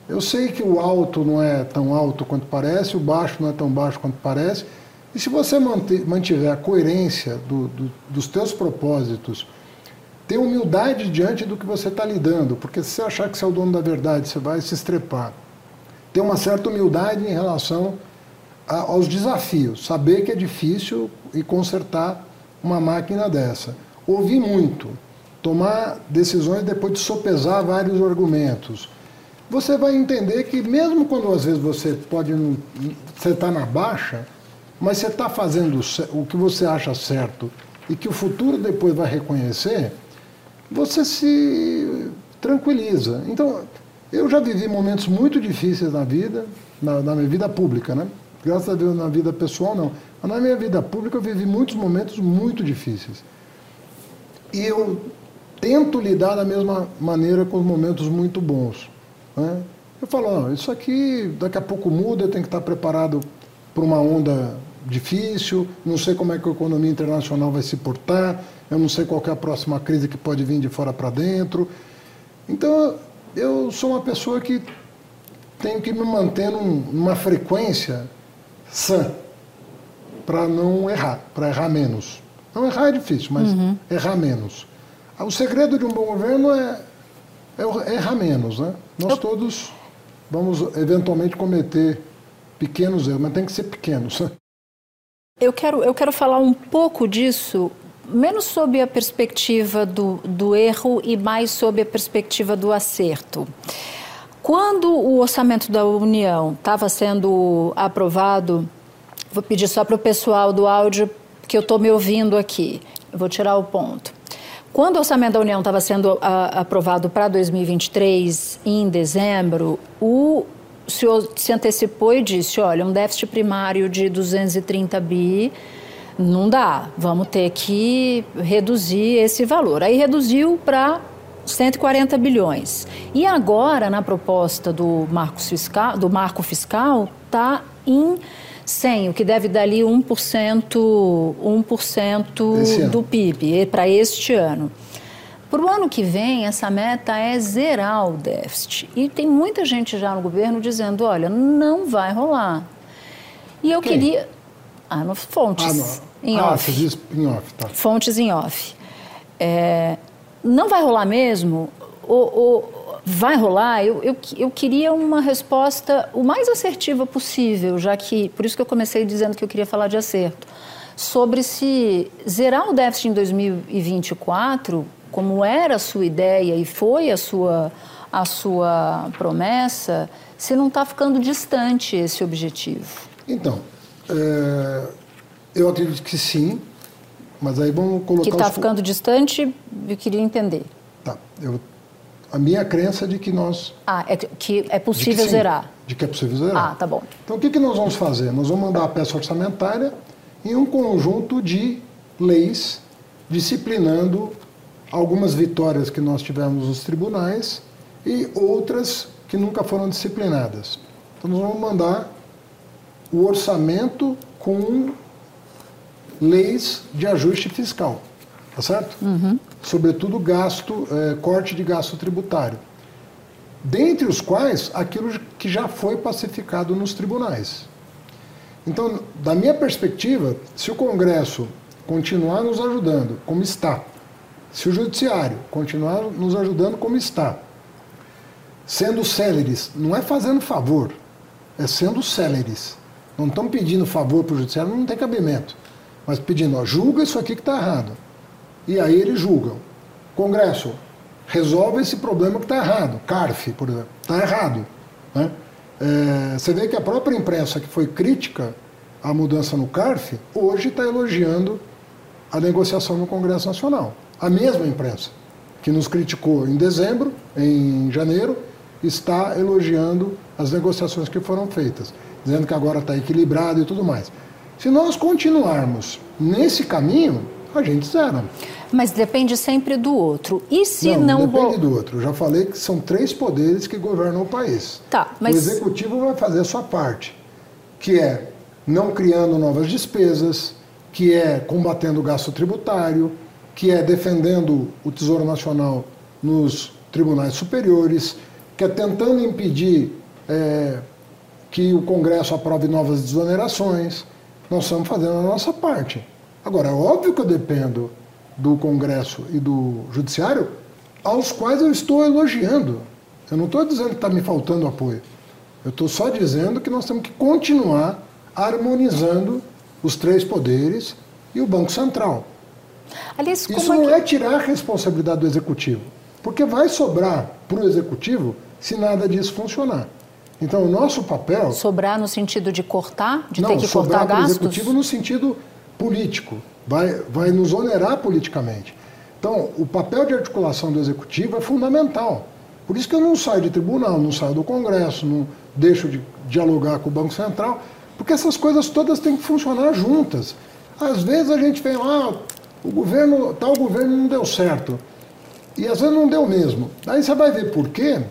Eu sei que o alto não é tão alto quanto parece, o baixo não é tão baixo quanto parece, e se você mantiver a coerência do, do, dos teus propósitos ter humildade diante do que você está lidando, porque se você achar que você é o dono da verdade, você vai se estrepar. Ter uma certa humildade em relação a, aos desafios, saber que é difícil e consertar uma máquina dessa. ouvir muito, tomar decisões depois de sopesar vários argumentos, você vai entender que mesmo quando às vezes você pode você está na baixa, mas você está fazendo o que você acha certo e que o futuro depois vai reconhecer, você se tranquiliza. Então, eu já vivi momentos muito difíceis na vida, na, na minha vida pública, né? Graças a Deus na vida pessoal não. Mas na minha vida pública eu vivi muitos momentos muito difíceis. E eu tento lidar da mesma maneira com os momentos muito bons. Né? Eu falo, isso aqui daqui a pouco muda, eu tenho que estar preparado para uma onda difícil, não sei como é que a economia internacional vai se portar, eu não sei qual é a próxima crise que pode vir de fora para dentro. Então, eu sou uma pessoa que tenho que me manter num, numa frequência sã para não errar, para errar menos. Não errar é difícil, mas uhum. errar menos. O segredo de um bom governo é, é errar menos, né? Nós eu... todos vamos eventualmente cometer pequenos erros, mas tem que ser pequenos. Eu quero, eu quero falar um pouco disso, menos sob a perspectiva do, do erro e mais sob a perspectiva do acerto. Quando o orçamento da União estava sendo aprovado, vou pedir só para o pessoal do áudio que eu estou me ouvindo aqui, vou tirar o ponto. Quando o orçamento da União estava sendo a, aprovado para 2023, em dezembro, o o senhor se antecipou e disse: olha, um déficit primário de 230 bi não dá, vamos ter que reduzir esse valor. Aí reduziu para 140 bilhões. E agora, na proposta do, marco fiscal, do marco fiscal, está em 100, o que deve dar ali 1%, 1% do PIB para este ano. Para o ano que vem, essa meta é zerar o déficit. E tem muita gente já no governo dizendo: olha, não vai rolar. E eu Quem? queria. Ah, no, fontes. Ah, Em ah, off. Diz em off, tá. Fontes em off. É, não vai rolar mesmo? Ou, ou vai rolar? Eu, eu, eu queria uma resposta o mais assertiva possível, já que. Por isso que eu comecei dizendo que eu queria falar de acerto. Sobre se zerar o déficit em 2024 como era a sua ideia e foi a sua, a sua promessa, se não está ficando distante esse objetivo? Então, é, eu acredito que sim, mas aí vamos colocar... Que está os... ficando distante, eu queria entender. Tá, eu, a minha crença é de que nós... Ah, é que é possível de que zerar. De que é possível zerar. Ah, tá bom. Então, o que, que nós vamos fazer? Nós vamos mandar a peça orçamentária em um conjunto de leis disciplinando algumas vitórias que nós tivemos nos tribunais e outras que nunca foram disciplinadas. Então, nós vamos mandar o orçamento com leis de ajuste fiscal, tá certo? Uhum. Sobretudo gasto, é, corte de gasto tributário. Dentre os quais, aquilo que já foi pacificado nos tribunais. Então, da minha perspectiva, se o Congresso continuar nos ajudando, como está, se o judiciário continuar nos ajudando como está, sendo céleres, não é fazendo favor, é sendo céleres. Não estão pedindo favor para o judiciário, não tem cabimento. Mas pedindo, ó, julga isso aqui que está errado. E aí eles julgam. Congresso, resolve esse problema que está errado. CARF, por exemplo, está errado. Né? É, você vê que a própria imprensa que foi crítica à mudança no CARF, hoje está elogiando a negociação no Congresso Nacional. A mesma imprensa que nos criticou em dezembro, em janeiro, está elogiando as negociações que foram feitas, dizendo que agora está equilibrado e tudo mais. Se nós continuarmos nesse caminho, a gente zera. Mas depende sempre do outro. E se não... Não, depende do outro. Eu já falei que são três poderes que governam o país. Tá, mas... O executivo vai fazer a sua parte, que é não criando novas despesas, que é combatendo o gasto tributário, que é defendendo o Tesouro Nacional nos tribunais superiores, que é tentando impedir é, que o Congresso aprove novas desonerações. Nós estamos fazendo a nossa parte. Agora, é óbvio que eu dependo do Congresso e do Judiciário, aos quais eu estou elogiando. Eu não estou dizendo que está me faltando apoio. Eu estou só dizendo que nós temos que continuar harmonizando os três poderes e o Banco Central. Aliás, Isso é não que... é tirar a responsabilidade do executivo, porque vai sobrar para o executivo se nada disso funcionar. Então, o nosso papel. Sobrar no sentido de cortar, de não, ter que cortar gastos? executivo no sentido político, vai, vai nos onerar politicamente. Então, o papel de articulação do executivo é fundamental. Por isso que eu não saio de tribunal, não saio do Congresso, não deixo de dialogar com o Banco Central, porque essas coisas todas têm que funcionar juntas. Às vezes a gente vem lá, o governo, tal governo não deu certo. E às vezes não deu mesmo. Aí você vai ver por quê.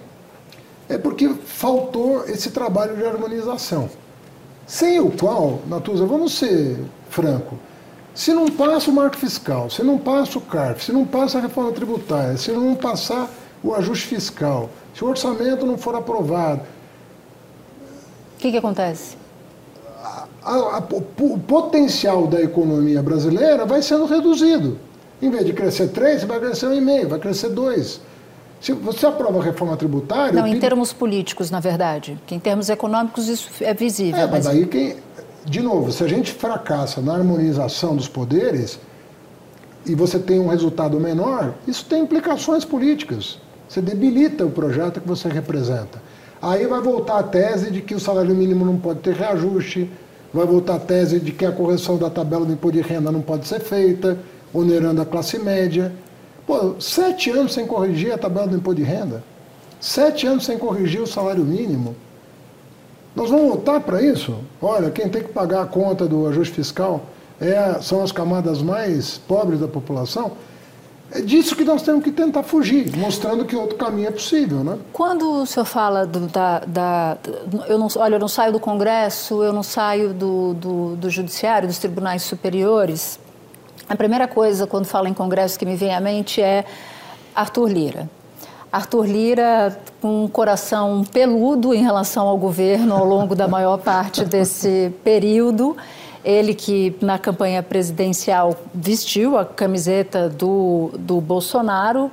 É porque faltou esse trabalho de harmonização. Sem o qual, Natuza, vamos ser franco, se não passa o marco fiscal, se não passa o CARF, se não passa a reforma tributária, se não passar o ajuste fiscal, se o orçamento não for aprovado. O que, que acontece? A, a, o potencial da economia brasileira vai sendo reduzido. Em vez de crescer 3, vai crescer 1,5, vai crescer 2. Se você aprova a reforma tributária. Não, em termos políticos, na verdade. Que em termos econômicos isso é visível. É, mas, mas aí quem. De novo, se a gente fracassa na harmonização dos poderes e você tem um resultado menor, isso tem implicações políticas. Você debilita o projeto que você representa. Aí vai voltar a tese de que o salário mínimo não pode ter reajuste, vai voltar a tese de que a correção da tabela do imposto de renda não pode ser feita, onerando a classe média. Pô, sete anos sem corrigir a tabela do imposto de renda, sete anos sem corrigir o salário mínimo. Nós vamos voltar para isso? Olha, quem tem que pagar a conta do ajuste fiscal é, são as camadas mais pobres da população. É disso que nós temos que tentar fugir, mostrando que outro caminho é possível, né? Quando o senhor fala do, da, da, eu não, olha, eu não saio do Congresso, eu não saio do, do, do Judiciário, dos tribunais superiores, a primeira coisa, quando falo em Congresso, que me vem à mente é Arthur Lira. Arthur Lira, com um coração peludo em relação ao governo ao longo da maior parte desse período. Ele que na campanha presidencial vestiu a camiseta do, do Bolsonaro,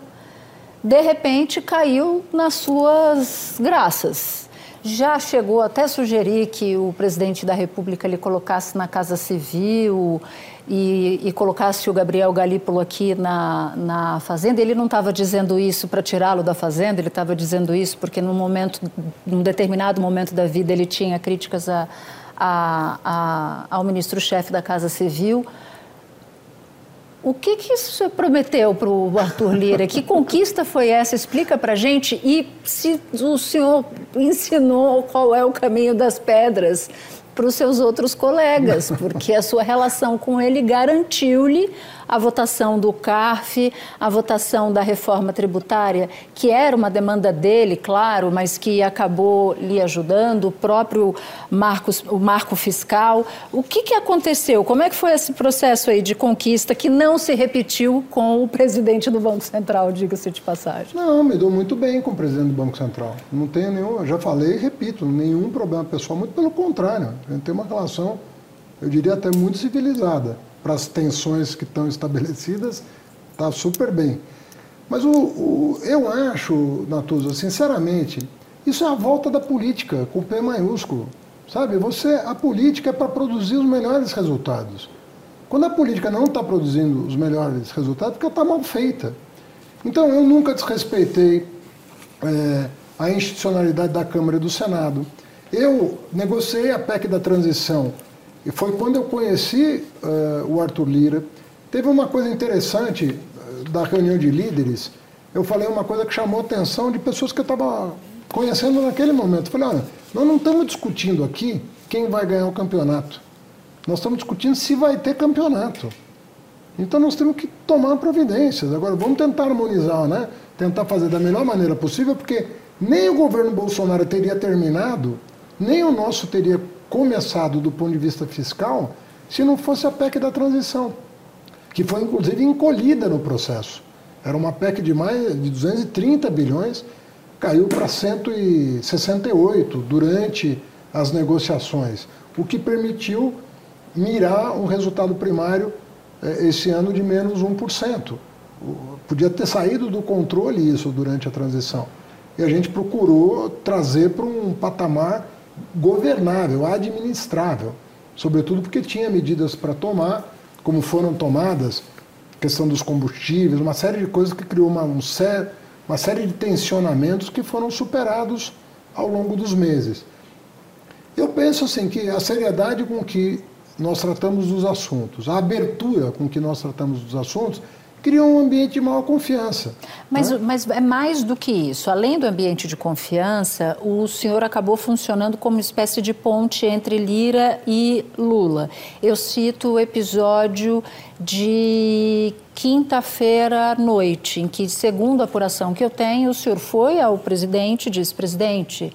de repente caiu nas suas graças. Já chegou até sugerir que o presidente da República lhe colocasse na Casa Civil e, e colocasse o Gabriel Galípolo aqui na, na Fazenda, ele não estava dizendo isso para tirá-lo da Fazenda, ele estava dizendo isso porque num momento, num determinado momento da vida, ele tinha críticas a, a, a, ao ministro-chefe da Casa Civil. O que, que isso prometeu para o Arthur Lira? Que conquista foi essa? Explica para gente. E se o senhor ensinou qual é o caminho das pedras para os seus outros colegas, porque a sua relação com ele garantiu-lhe a votação do CARF, a votação da reforma tributária, que era uma demanda dele, claro, mas que acabou lhe ajudando, o próprio marcos, o marco fiscal. O que, que aconteceu? Como é que foi esse processo aí de conquista que não se repetiu com o presidente do Banco Central, diga-se de passagem? Não, me dou muito bem com o presidente do Banco Central. Não tenho nenhum, já falei e repito, nenhum problema pessoal, muito pelo contrário. A gente tem uma relação, eu diria até muito civilizada para as tensões que estão estabelecidas, está super bem. Mas o, o, eu acho, Natuza, sinceramente, isso é a volta da política, com P maiúsculo. Sabe, você, a política é para produzir os melhores resultados. Quando a política não está produzindo os melhores resultados, porque ela está mal feita. Então, eu nunca desrespeitei é, a institucionalidade da Câmara e do Senado. Eu negociei a PEC da transição e foi quando eu conheci uh, o Arthur Lira. Teve uma coisa interessante uh, da reunião de líderes. Eu falei uma coisa que chamou a atenção de pessoas que eu estava conhecendo naquele momento. Eu falei, olha, nós não estamos discutindo aqui quem vai ganhar o campeonato. Nós estamos discutindo se vai ter campeonato. Então nós temos que tomar providências. Agora vamos tentar harmonizar, né? Tentar fazer da melhor maneira possível, porque nem o governo Bolsonaro teria terminado, nem o nosso teria começado do ponto de vista fiscal se não fosse a PEC da transição, que foi inclusive encolhida no processo. Era uma PEC de mais de 230 bilhões, caiu para 168 durante as negociações, o que permitiu mirar um resultado primário eh, esse ano de menos 1%. Podia ter saído do controle isso durante a transição. E a gente procurou trazer para um patamar governável, administrável, sobretudo porque tinha medidas para tomar, como foram tomadas questão dos combustíveis, uma série de coisas que criou uma, um uma série de tensionamentos que foram superados ao longo dos meses. Eu penso assim que a seriedade com que nós tratamos dos assuntos, a abertura com que nós tratamos dos assuntos, criou um ambiente de maior confiança. Mas, né? mas é mais do que isso. Além do ambiente de confiança, o senhor acabou funcionando como uma espécie de ponte entre Lira e Lula. Eu cito o episódio de quinta-feira à noite, em que, segundo a apuração que eu tenho, o senhor foi ao presidente e disse: presidente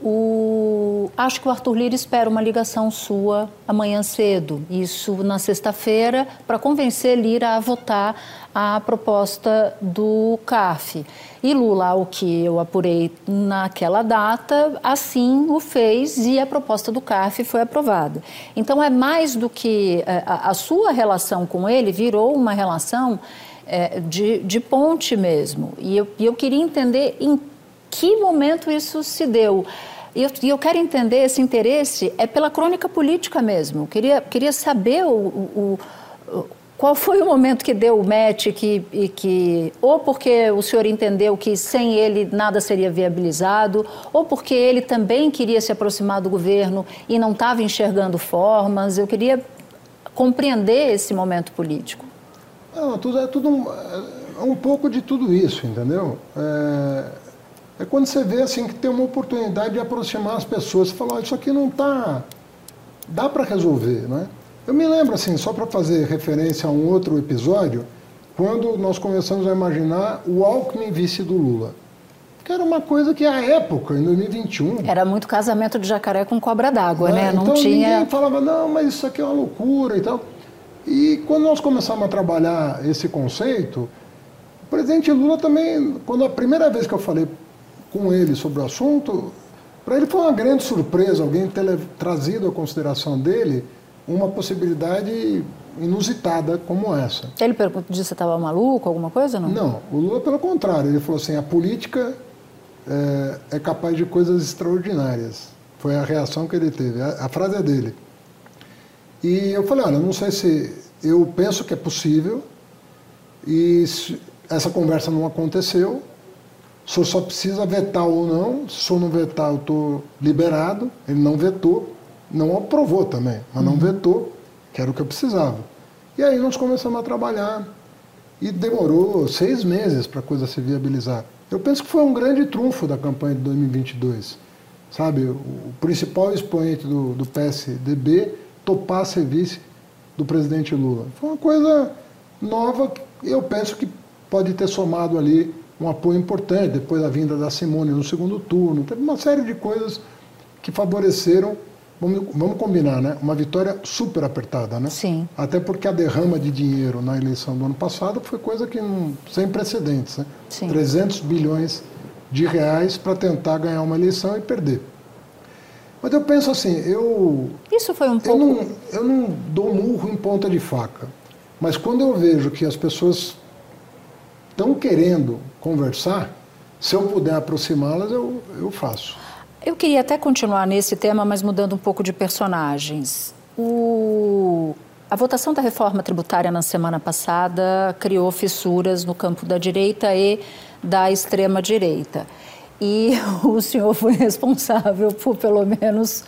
o... Acho que o Arthur Lira espera uma ligação sua amanhã cedo, isso na sexta-feira, para convencer Lira a votar a proposta do CAF. E Lula, ao que eu apurei naquela data, assim o fez e a proposta do CAF foi aprovada. Então é mais do que é, a, sua relação com ele virou uma relação é, de, de ponte mesmo. E eu, eu queria entender em que momento isso se deu? E eu, eu, quero entender esse interesse é pela crônica política mesmo. Queria, queria saber o, o, o, qual foi o momento que deu o match que, e que ou porque o senhor entendeu que sem ele nada seria viabilizado, ou porque ele também queria se aproximar do governo e não estava enxergando formas. Eu queria compreender esse momento político. Não, tudo, é tudo um, é um pouco de tudo isso, entendeu? É é quando você vê assim que tem uma oportunidade de aproximar as pessoas. Você fala, oh, isso aqui não está... Dá para resolver, né? Eu me lembro, assim, só para fazer referência a um outro episódio, quando nós começamos a imaginar o Alckmin vice do Lula. Que era uma coisa que, à época, em 2021... Era muito casamento de jacaré com cobra d'água, né? né? Não então, tinha... ninguém falava, não, mas isso aqui é uma loucura e tal. E quando nós começamos a trabalhar esse conceito, o presidente Lula também, quando a primeira vez que eu falei com ele sobre o assunto, para ele foi uma grande surpresa alguém ter trazido à consideração dele uma possibilidade inusitada como essa. Ele perguntou se você estava maluco, alguma coisa, não? Não, o Lula pelo contrário, ele falou assim, a política é, é capaz de coisas extraordinárias. Foi a reação que ele teve, a, a frase é dele. E eu falei, olha, não sei se eu penso que é possível e essa conversa não aconteceu, o senhor só precisa vetar ou não. Se o senhor não vetar, eu estou liberado. Ele não vetou, não aprovou também, mas não uhum. vetou, que era o que eu precisava. E aí nós começamos a trabalhar. E demorou seis meses para a coisa se viabilizar. Eu penso que foi um grande trunfo da campanha de 2022. Sabe, o, o principal expoente do, do PSDB topar ser vice do presidente Lula. Foi uma coisa nova que eu penso que pode ter somado ali um apoio importante, depois da vinda da Simone no segundo turno. Teve uma série de coisas que favoreceram, vamos, vamos combinar, né? Uma vitória super apertada, né? Sim. Até porque a derrama de dinheiro na eleição do ano passado foi coisa que não, sem precedentes, né? Sim. 300 bilhões de reais para tentar ganhar uma eleição e perder. Mas eu penso assim, eu. Isso foi um pouco. Eu não, eu não dou murro em ponta de faca. Mas quando eu vejo que as pessoas estão querendo conversar, se eu puder aproximá-las, eu, eu faço. Eu queria até continuar nesse tema, mas mudando um pouco de personagens. O... A votação da reforma tributária na semana passada criou fissuras no campo da direita e da extrema-direita e o senhor foi responsável por pelo menos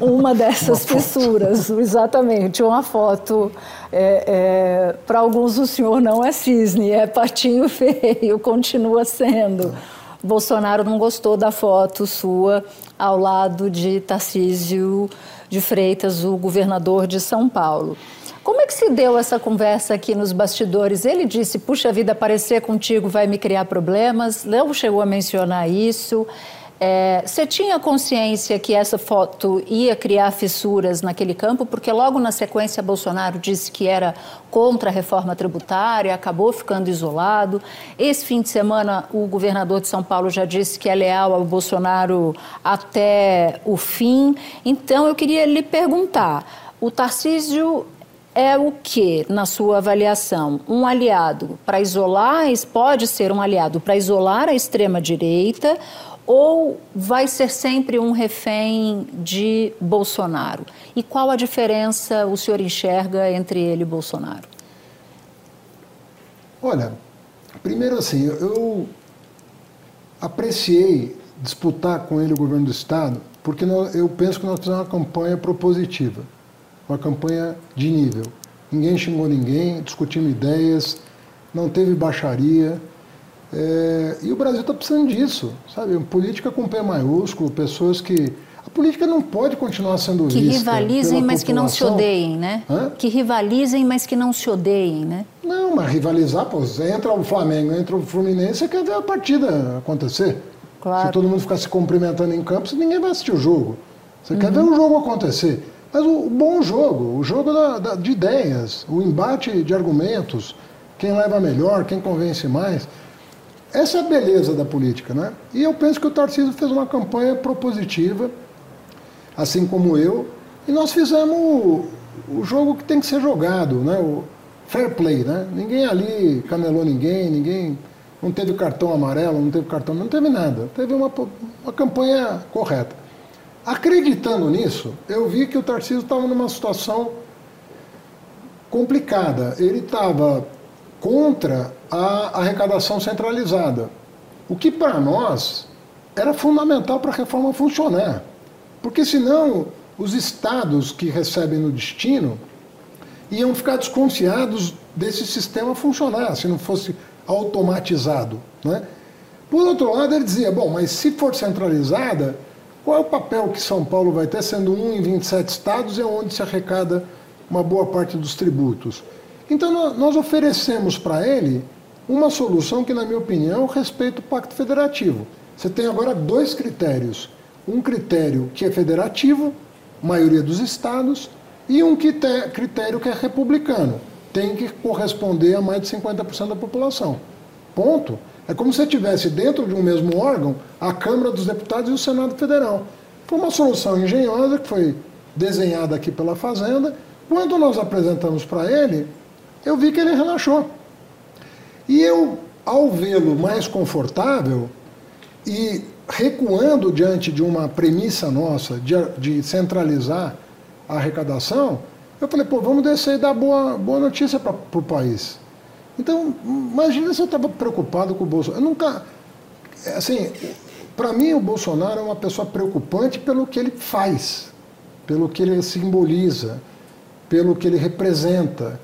uma dessas uma fissuras, exatamente, uma foto. É, é, Para alguns o senhor não é cisne, é patinho feio, continua sendo. Bolsonaro não gostou da foto sua ao lado de Tarcísio de Freitas, o governador de São Paulo. Como é que se deu essa conversa aqui nos bastidores? Ele disse: puxa vida, aparecer contigo vai me criar problemas. Léo chegou a mencionar isso. É, você tinha consciência que essa foto ia criar fissuras naquele campo? Porque logo na sequência Bolsonaro disse que era contra a reforma tributária, acabou ficando isolado. Esse fim de semana o governador de São Paulo já disse que é leal ao Bolsonaro até o fim. Então eu queria lhe perguntar: o Tarcísio é o que, na sua avaliação, um aliado para isolar, pode ser um aliado para isolar a extrema-direita ou vai ser sempre um refém de Bolsonaro? E qual a diferença o senhor enxerga entre ele e Bolsonaro? Olha, primeiro assim, eu apreciei disputar com ele o governo do Estado, porque eu penso que nós fizemos uma campanha propositiva, uma campanha de nível. Ninguém xingou ninguém, discutimos ideias, não teve baixaria. É, e o Brasil está precisando disso, sabe? Política com P maiúsculo, pessoas que. A política não pode continuar sendo que vista. Que rivalizem, mas população. que não se odeiem, né? Hã? Que rivalizem, mas que não se odeiem, né? Não, mas rivalizar, pô, entra o Flamengo, entra o Fluminense, você quer ver a partida acontecer. Claro. Se todo mundo ficar se cumprimentando em campo, ninguém vai assistir o jogo. Você uhum. quer ver o jogo acontecer. Mas o, bom jogo, o jogo da, da, de ideias, o embate de argumentos, quem leva melhor, quem convence mais. Essa é a beleza da política, né? E eu penso que o Tarcísio fez uma campanha propositiva, assim como eu, e nós fizemos o, o jogo que tem que ser jogado, né? O fair play, né? Ninguém ali canelou ninguém, ninguém não teve cartão amarelo, não teve cartão, não teve nada. Teve uma, uma campanha correta. Acreditando nisso, eu vi que o Tarcísio estava numa situação complicada. Ele estava contra a arrecadação centralizada, o que para nós era fundamental para a reforma funcionar. Porque senão os estados que recebem no destino iam ficar desconfiados desse sistema funcionar, se não fosse automatizado. Né? Por outro lado, ele dizia: bom, mas se for centralizada, qual é o papel que São Paulo vai ter, sendo um em 27 estados é onde se arrecada uma boa parte dos tributos? Então, nós oferecemos para ele uma solução que, na minha opinião, respeita o Pacto Federativo. Você tem agora dois critérios: um critério que é federativo, maioria dos estados, e um critério que é republicano tem que corresponder a mais de 50% da população. Ponto. É como se tivesse dentro de um mesmo órgão a Câmara dos Deputados e o Senado Federal. Foi uma solução engenhosa que foi desenhada aqui pela Fazenda. Quando nós apresentamos para ele, eu vi que ele relaxou. E eu, ao vê-lo mais confortável e recuando diante de uma premissa nossa de, de centralizar a arrecadação, eu falei, pô, vamos descer e dar boa, boa notícia para o país. Então, imagina se eu estava preocupado com o Bolsonaro. Eu nunca. Assim, para mim, o Bolsonaro é uma pessoa preocupante pelo que ele faz, pelo que ele simboliza, pelo que ele representa.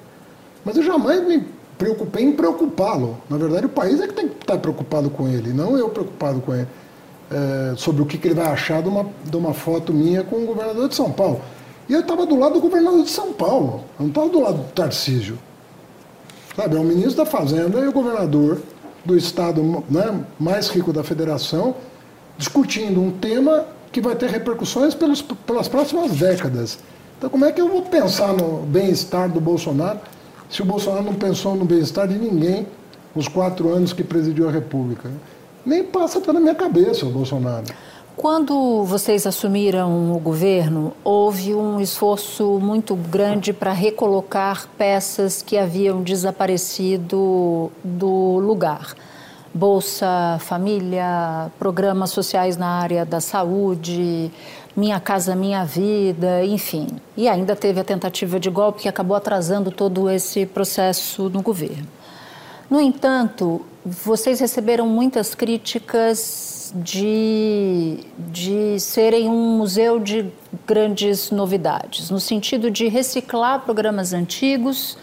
Mas eu jamais me preocupei em preocupá-lo. Na verdade, o país é que tem que estar preocupado com ele, não eu preocupado com ele. É, sobre o que, que, ele vai achar de uma, de uma foto minha com o governador de São Paulo. E eu estava do lado do governador de São Paulo, eu não estava do lado do Tarcísio. Sabe, é o ministro da Fazenda e o governador do estado né, mais rico da federação discutindo um tema que vai ter repercussões pelos, pelas próximas décadas. Então, como é que eu vou pensar no bem-estar do Bolsonaro se o Bolsonaro não pensou no bem-estar de ninguém nos quatro anos que presidiu a República? Nem passa pela minha cabeça o Bolsonaro. Quando vocês assumiram o governo, houve um esforço muito grande para recolocar peças que haviam desaparecido do lugar. Bolsa Família, programas sociais na área da saúde, Minha Casa Minha Vida, enfim. E ainda teve a tentativa de golpe que acabou atrasando todo esse processo no governo. No entanto, vocês receberam muitas críticas de, de serem um museu de grandes novidades, no sentido de reciclar programas antigos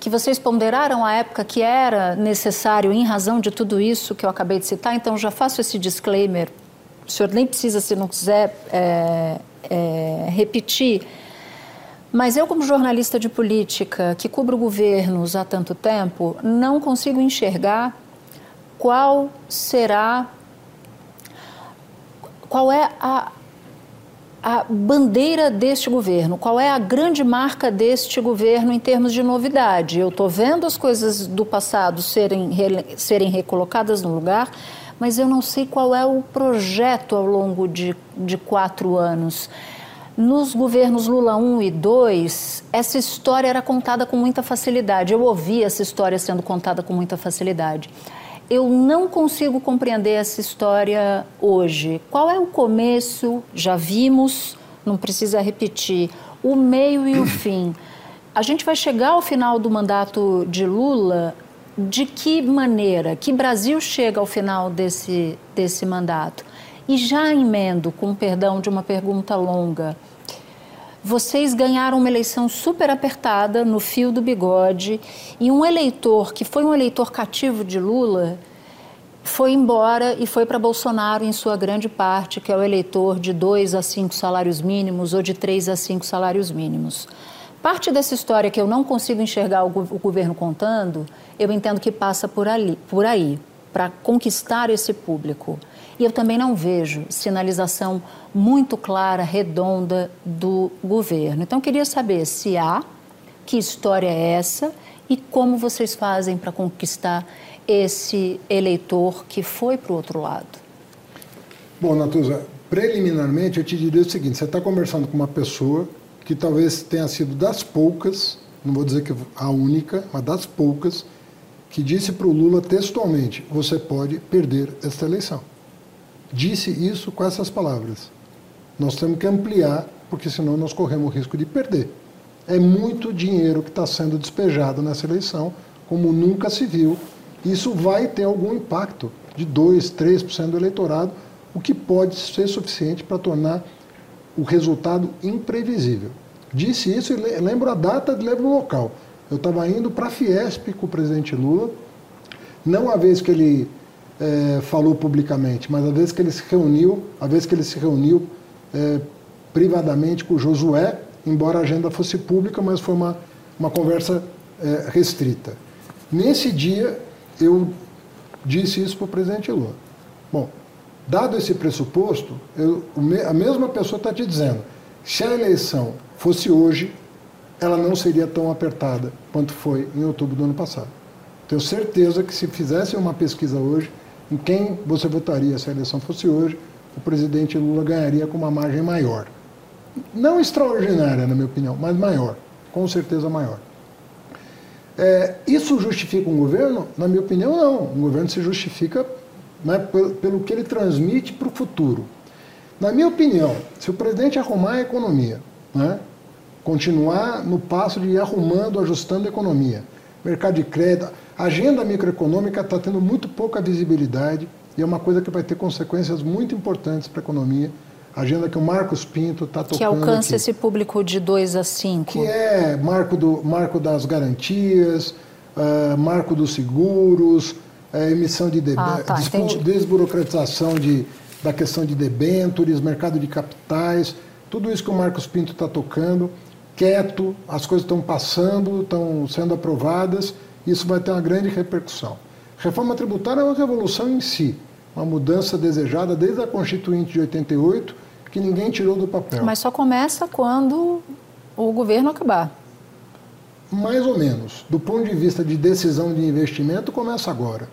que vocês ponderaram à época que era necessário em razão de tudo isso que eu acabei de citar, então já faço esse disclaimer. O senhor nem precisa, se não quiser, é, é, repetir. Mas eu, como jornalista de política que cubro governos há tanto tempo, não consigo enxergar qual será qual é a, a bandeira deste governo, qual é a grande marca deste governo em termos de novidade. Eu estou vendo as coisas do passado serem, serem recolocadas no lugar, mas eu não sei qual é o projeto ao longo de, de quatro anos. Nos governos Lula 1 e 2, essa história era contada com muita facilidade. Eu ouvi essa história sendo contada com muita facilidade eu não consigo compreender essa história hoje. Qual é o começo? Já vimos, não precisa repetir, o meio e o fim. A gente vai chegar ao final do mandato de Lula de que maneira que Brasil chega ao final desse, desse mandato. E já emendo, com perdão de uma pergunta longa, vocês ganharam uma eleição super apertada, no fio do bigode, e um eleitor que foi um eleitor cativo de Lula foi embora e foi para Bolsonaro em sua grande parte, que é o eleitor de dois a cinco salários mínimos ou de três a cinco salários mínimos. Parte dessa história que eu não consigo enxergar o, governo contando, eu entendo que passa por, ali, por aí, para conquistar esse público. E eu também não vejo sinalização muito clara, redonda do governo. Então, queria saber se há, que história é essa e como vocês fazem para conquistar esse eleitor que foi para o outro lado. Bom, Natuza, preliminarmente eu te diria o seguinte: você está conversando com uma pessoa que talvez tenha sido das poucas, não vou dizer que a única, mas das poucas, que disse para o Lula textualmente: você pode perder esta eleição disse isso com essas palavras. Nós temos que ampliar, porque senão nós corremos o risco de perder. É muito dinheiro que está sendo despejado nessa eleição, como nunca se viu. Isso vai ter algum impacto de 2, 3% do eleitorado, o que pode ser suficiente para tornar o resultado imprevisível. Disse isso e lembro a data de lembro o local. Eu estava indo para a Fiesp com o presidente Lula, não a vez que ele é, falou publicamente, mas a vez que ele se reuniu, a vez que ele se reuniu é, privadamente com o Josué, embora a agenda fosse pública, mas foi uma, uma conversa é, restrita. Nesse dia, eu disse isso para o presidente Lula. Bom, dado esse pressuposto, eu, a mesma pessoa está te dizendo, se a eleição fosse hoje, ela não seria tão apertada quanto foi em outubro do ano passado. Tenho certeza que se fizesse uma pesquisa hoje, em quem você votaria se a eleição fosse hoje, o presidente Lula ganharia com uma margem maior. Não extraordinária, na minha opinião, mas maior, com certeza maior. É, isso justifica um governo? Na minha opinião, não. Um governo se justifica né, pelo, pelo que ele transmite para o futuro. Na minha opinião, se o presidente arrumar a economia, né, continuar no passo de ir arrumando, ajustando a economia, mercado de crédito, a agenda microeconômica está tendo muito pouca visibilidade e é uma coisa que vai ter consequências muito importantes para a economia. A agenda que o Marcos Pinto está tocando. Que alcança aqui, esse público de 2 a 5. Que é marco, do, marco das garantias, uh, marco dos seguros, uh, emissão de ah, tá, desburocratização de, da questão de debêntures, mercado de capitais, tudo isso que o Marcos Pinto está tocando, quieto, as coisas estão passando, estão sendo aprovadas isso vai ter uma grande repercussão. Reforma tributária é uma revolução em si, uma mudança desejada desde a Constituinte de 88, que ninguém tirou do papel. Mas só começa quando o governo acabar. Mais ou menos. Do ponto de vista de decisão de investimento, começa agora.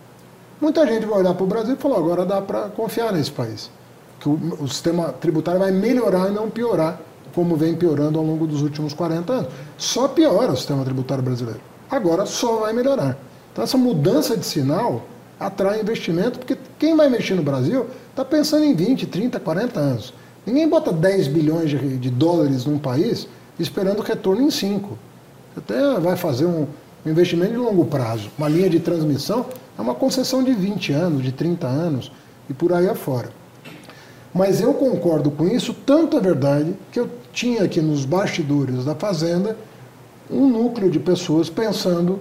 Muita gente vai olhar para o Brasil e falar: agora dá para confiar nesse país. Que o, o sistema tributário vai melhorar e não piorar, como vem piorando ao longo dos últimos 40 anos. Só piora o sistema tributário brasileiro agora só vai melhorar. Então, essa mudança de sinal atrai investimento, porque quem vai mexer no Brasil está pensando em 20, 30, 40 anos. Ninguém bota 10 bilhões de, de dólares num país esperando retorno em 5. Até vai fazer um, um investimento de longo prazo. Uma linha de transmissão é uma concessão de 20 anos, de 30 anos e por aí afora. Mas eu concordo com isso, tanto é verdade que eu tinha aqui nos bastidores da Fazenda um núcleo de pessoas pensando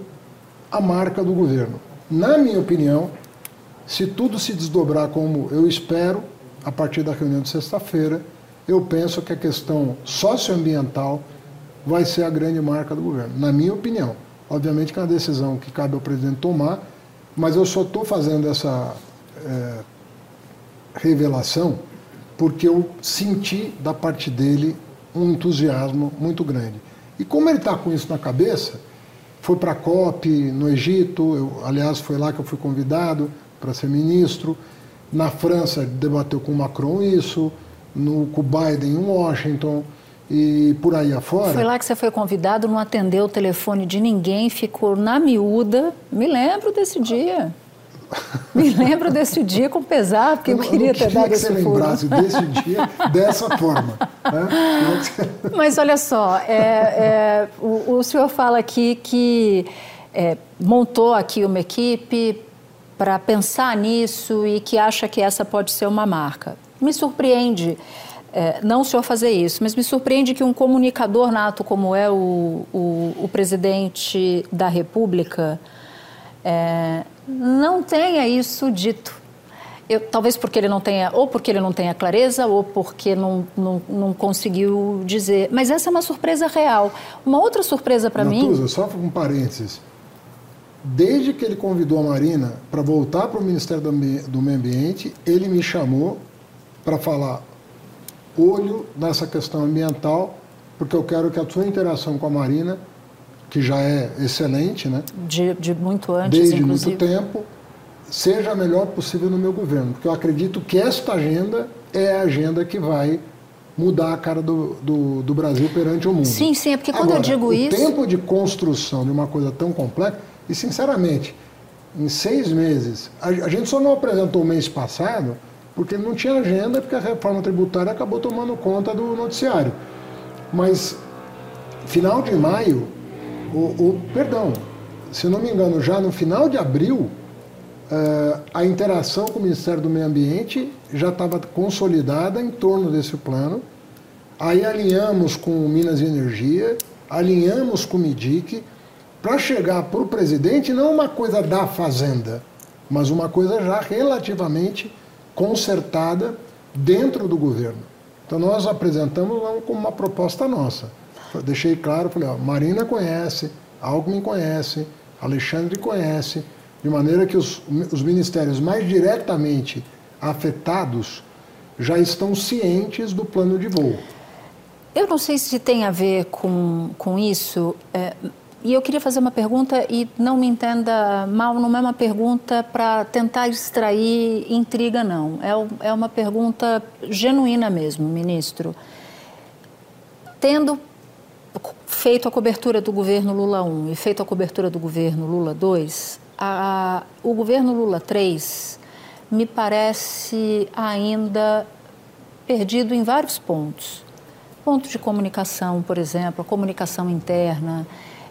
a marca do governo. Na minha opinião, se tudo se desdobrar como eu espero, a partir da reunião de sexta-feira, eu penso que a questão socioambiental vai ser a grande marca do governo, na minha opinião. Obviamente que é uma decisão que cabe ao presidente tomar, mas eu só estou fazendo essa é, revelação porque eu senti da parte dele um entusiasmo muito grande. E como ele está com isso na cabeça, foi para a COP no Egito, eu, aliás, foi lá que eu fui convidado para ser ministro. Na França, debateu com Macron isso, no, com Biden em Washington e por aí afora. Foi lá que você foi convidado, não atendeu o telefone de ninguém, ficou na miúda. Me lembro desse dia. Me lembro desse dia com pesar, porque eu, eu queria ter dado esse furo. lembrasse desse dia dessa forma. Né? Mas olha só, é, é, o, o, senhor fala aqui que é, montou aqui uma equipe para pensar nisso e que acha que essa pode ser uma marca. Me surpreende, é, não o senhor fazer isso, mas me surpreende que um comunicador nato como é o, o, o presidente da República é, não tenha isso dito. Eu, talvez porque ele não tenha, ou porque ele não tenha clareza, ou porque não, não, não conseguiu dizer. Mas essa é uma surpresa real. Uma outra surpresa para mim. Só um parênteses desde que ele convidou a Marina para voltar para o Ministério do Meio Ambiente, ele me chamou para falar olho nessa questão ambiental, porque eu quero que a sua interação com a Marina, que já é excelente, né? De, de muito antes, Desde inclusive. muito tempo, seja a melhor possível no meu governo, porque eu acredito que esta agenda é a agenda que vai mudar a cara do, do, do Brasil perante o mundo. Sim, sim, é porque quando Agora, eu digo o isso... O tempo de construção de uma coisa tão complexa e, sinceramente, em seis meses, a, a gente só não apresentou o mês passado porque não tinha agenda, porque a reforma tributária acabou tomando conta do noticiário. Mas, final de maio, o, o perdão, se não me engano, já no final de abril, uh, a interação com o Ministério do Meio Ambiente já estava consolidada em torno desse plano. Aí alinhamos com Minas e Energia, alinhamos com o MIDIC, para chegar para o presidente não uma coisa da Fazenda, mas uma coisa já relativamente consertada dentro do governo. Então nós apresentamos como uma proposta nossa. Deixei claro, falei, ó, Marina conhece, Alckmin conhece, Alexandre conhece, de maneira que os, os ministérios mais diretamente afetados já estão cientes do plano de voo. Eu não sei se tem a ver com, com isso, é, e eu queria fazer uma pergunta, e não me entenda mal, não é uma pergunta para tentar extrair intriga, não. É, é uma pergunta genuína mesmo, ministro. Tendo feito a cobertura do governo Lula 1 e feito a cobertura do governo Lula 2, a, o governo Lula 3 me parece ainda perdido em vários pontos. Ponto de comunicação, por exemplo, a comunicação interna,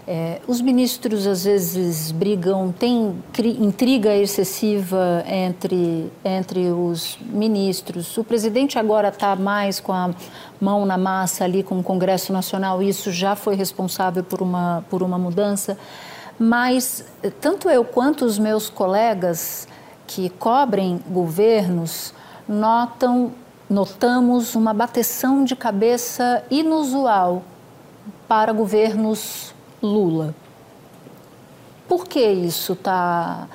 é, os ministros às vezes brigam, tem intriga excessiva entre, entre os ministros. O presidente agora está mais com a mão na massa ali com o Congresso Nacional, isso já foi responsável por uma, por uma mudança. Mas tanto eu quanto os meus colegas que cobrem governos notam, notamos uma bateção de cabeça inusual para governos Lula. Por que isso está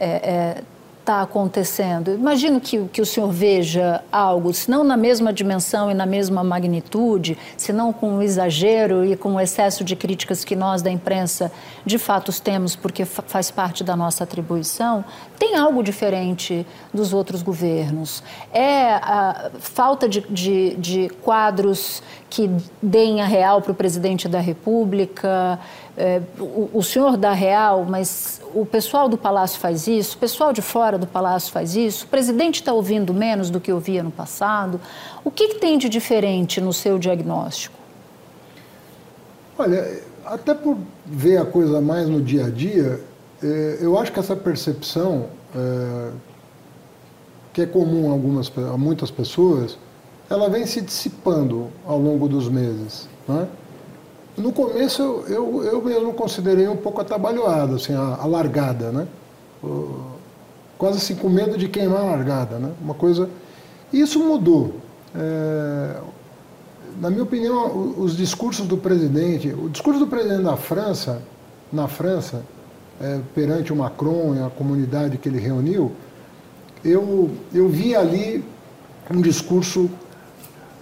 é, é, tá acontecendo? Imagino que, que o senhor veja algo, se não na mesma dimensão e na mesma magnitude, se não com exagero e com o excesso de críticas que nós da imprensa de fato temos, porque faz parte da nossa atribuição, tem algo diferente dos outros governos. É a falta de, de, de quadros que deem a real para o presidente da República. É, o, o, senhor dá real, mas o pessoal do Palácio faz isso, o pessoal de fora do Palácio faz isso, o presidente está ouvindo menos do que ouvia no passado. O que, que tem de diferente no seu diagnóstico? Olha, até por ver a coisa mais no dia a dia, é, eu acho que essa percepção, é, que é comum a, algumas, a muitas pessoas, ela vem se dissipando ao longo dos meses. Né? No começo eu, eu, eu, mesmo considerei um pouco atabalhoado, assim, a, a largada, né? O, quase assim com medo de queimar a largada, né? Uma coisa... Isso mudou. É, na minha opinião, os discursos do presidente, o discurso do presidente da França, na França, é, perante o Macron e a comunidade que ele reuniu, eu, eu vi ali um discurso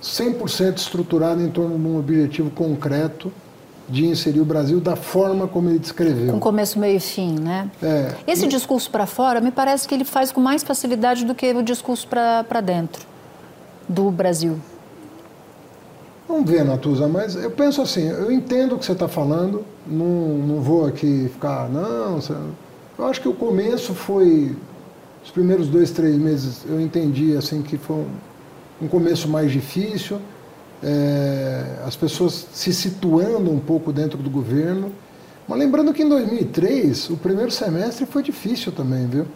100% estruturado em torno de um objetivo concreto de inserir o Brasil da forma como ele descreveu. Com começo, meio e fim, né? É. Esse e... discurso para fora, me parece que ele faz com mais facilidade do que o discurso para dentro do Brasil. Vamos ver, Natuza, mas eu penso assim, eu entendo o que você está falando, não, não vou aqui ficar, não, eu acho que o começo foi, os primeiros dois, três meses eu entendi assim que foi um, um começo mais difícil, é, as pessoas se situando um pouco dentro do governo, Mas lembrando que em 2003, o primeiro semestre foi difícil também, viu?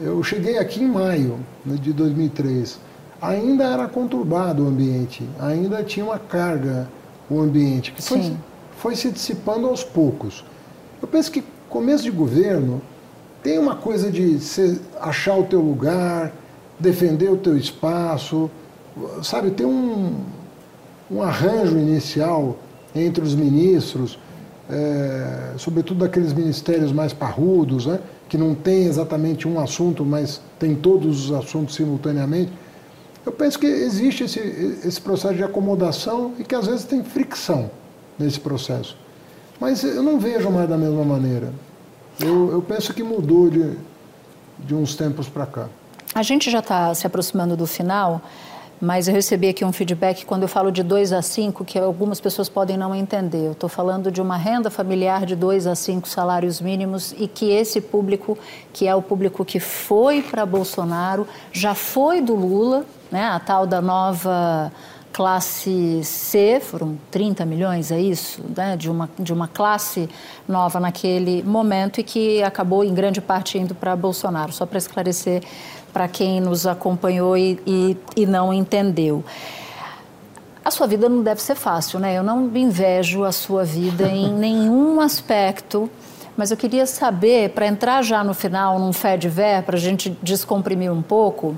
Eu cheguei aqui em maio né, de 2003. Ainda era conturbado o ambiente, ainda tinha uma carga o ambiente, que foi, foi se dissipando aos poucos. Eu penso que começo de governo tem uma coisa de achar o teu lugar, defender o teu espaço, sabe, tem um, um arranjo inicial entre os ministros, é, sobretudo daqueles ministérios mais parrudos, né, que não tem exatamente um assunto, mas tem todos os assuntos simultaneamente. Eu penso que existe esse, esse processo de acomodação e que às vezes tem fricção nesse processo. Mas eu não vejo mais da mesma maneira. Eu, eu penso que mudou de, de uns tempos para cá. A gente já está se aproximando do final, mas eu recebi aqui um feedback quando eu falo de 2 a 5, que algumas pessoas podem não entender. Eu estou falando de uma renda familiar de 2 a 5 salários mínimos e que esse público, que é o público que foi para Bolsonaro, já foi do Lula, né, a tal da nova classe C, foram 30 milhões, é isso? Né, de, uma, de uma classe nova naquele momento e que acabou em grande parte indo para Bolsonaro. Só para esclarecer para quem nos acompanhou e, e, e não entendeu. A sua vida não deve ser fácil, né? Eu não invejo a sua vida em nenhum aspecto, mas eu queria saber, para entrar já no final, num fé de ver, para a gente descomprimir um pouco,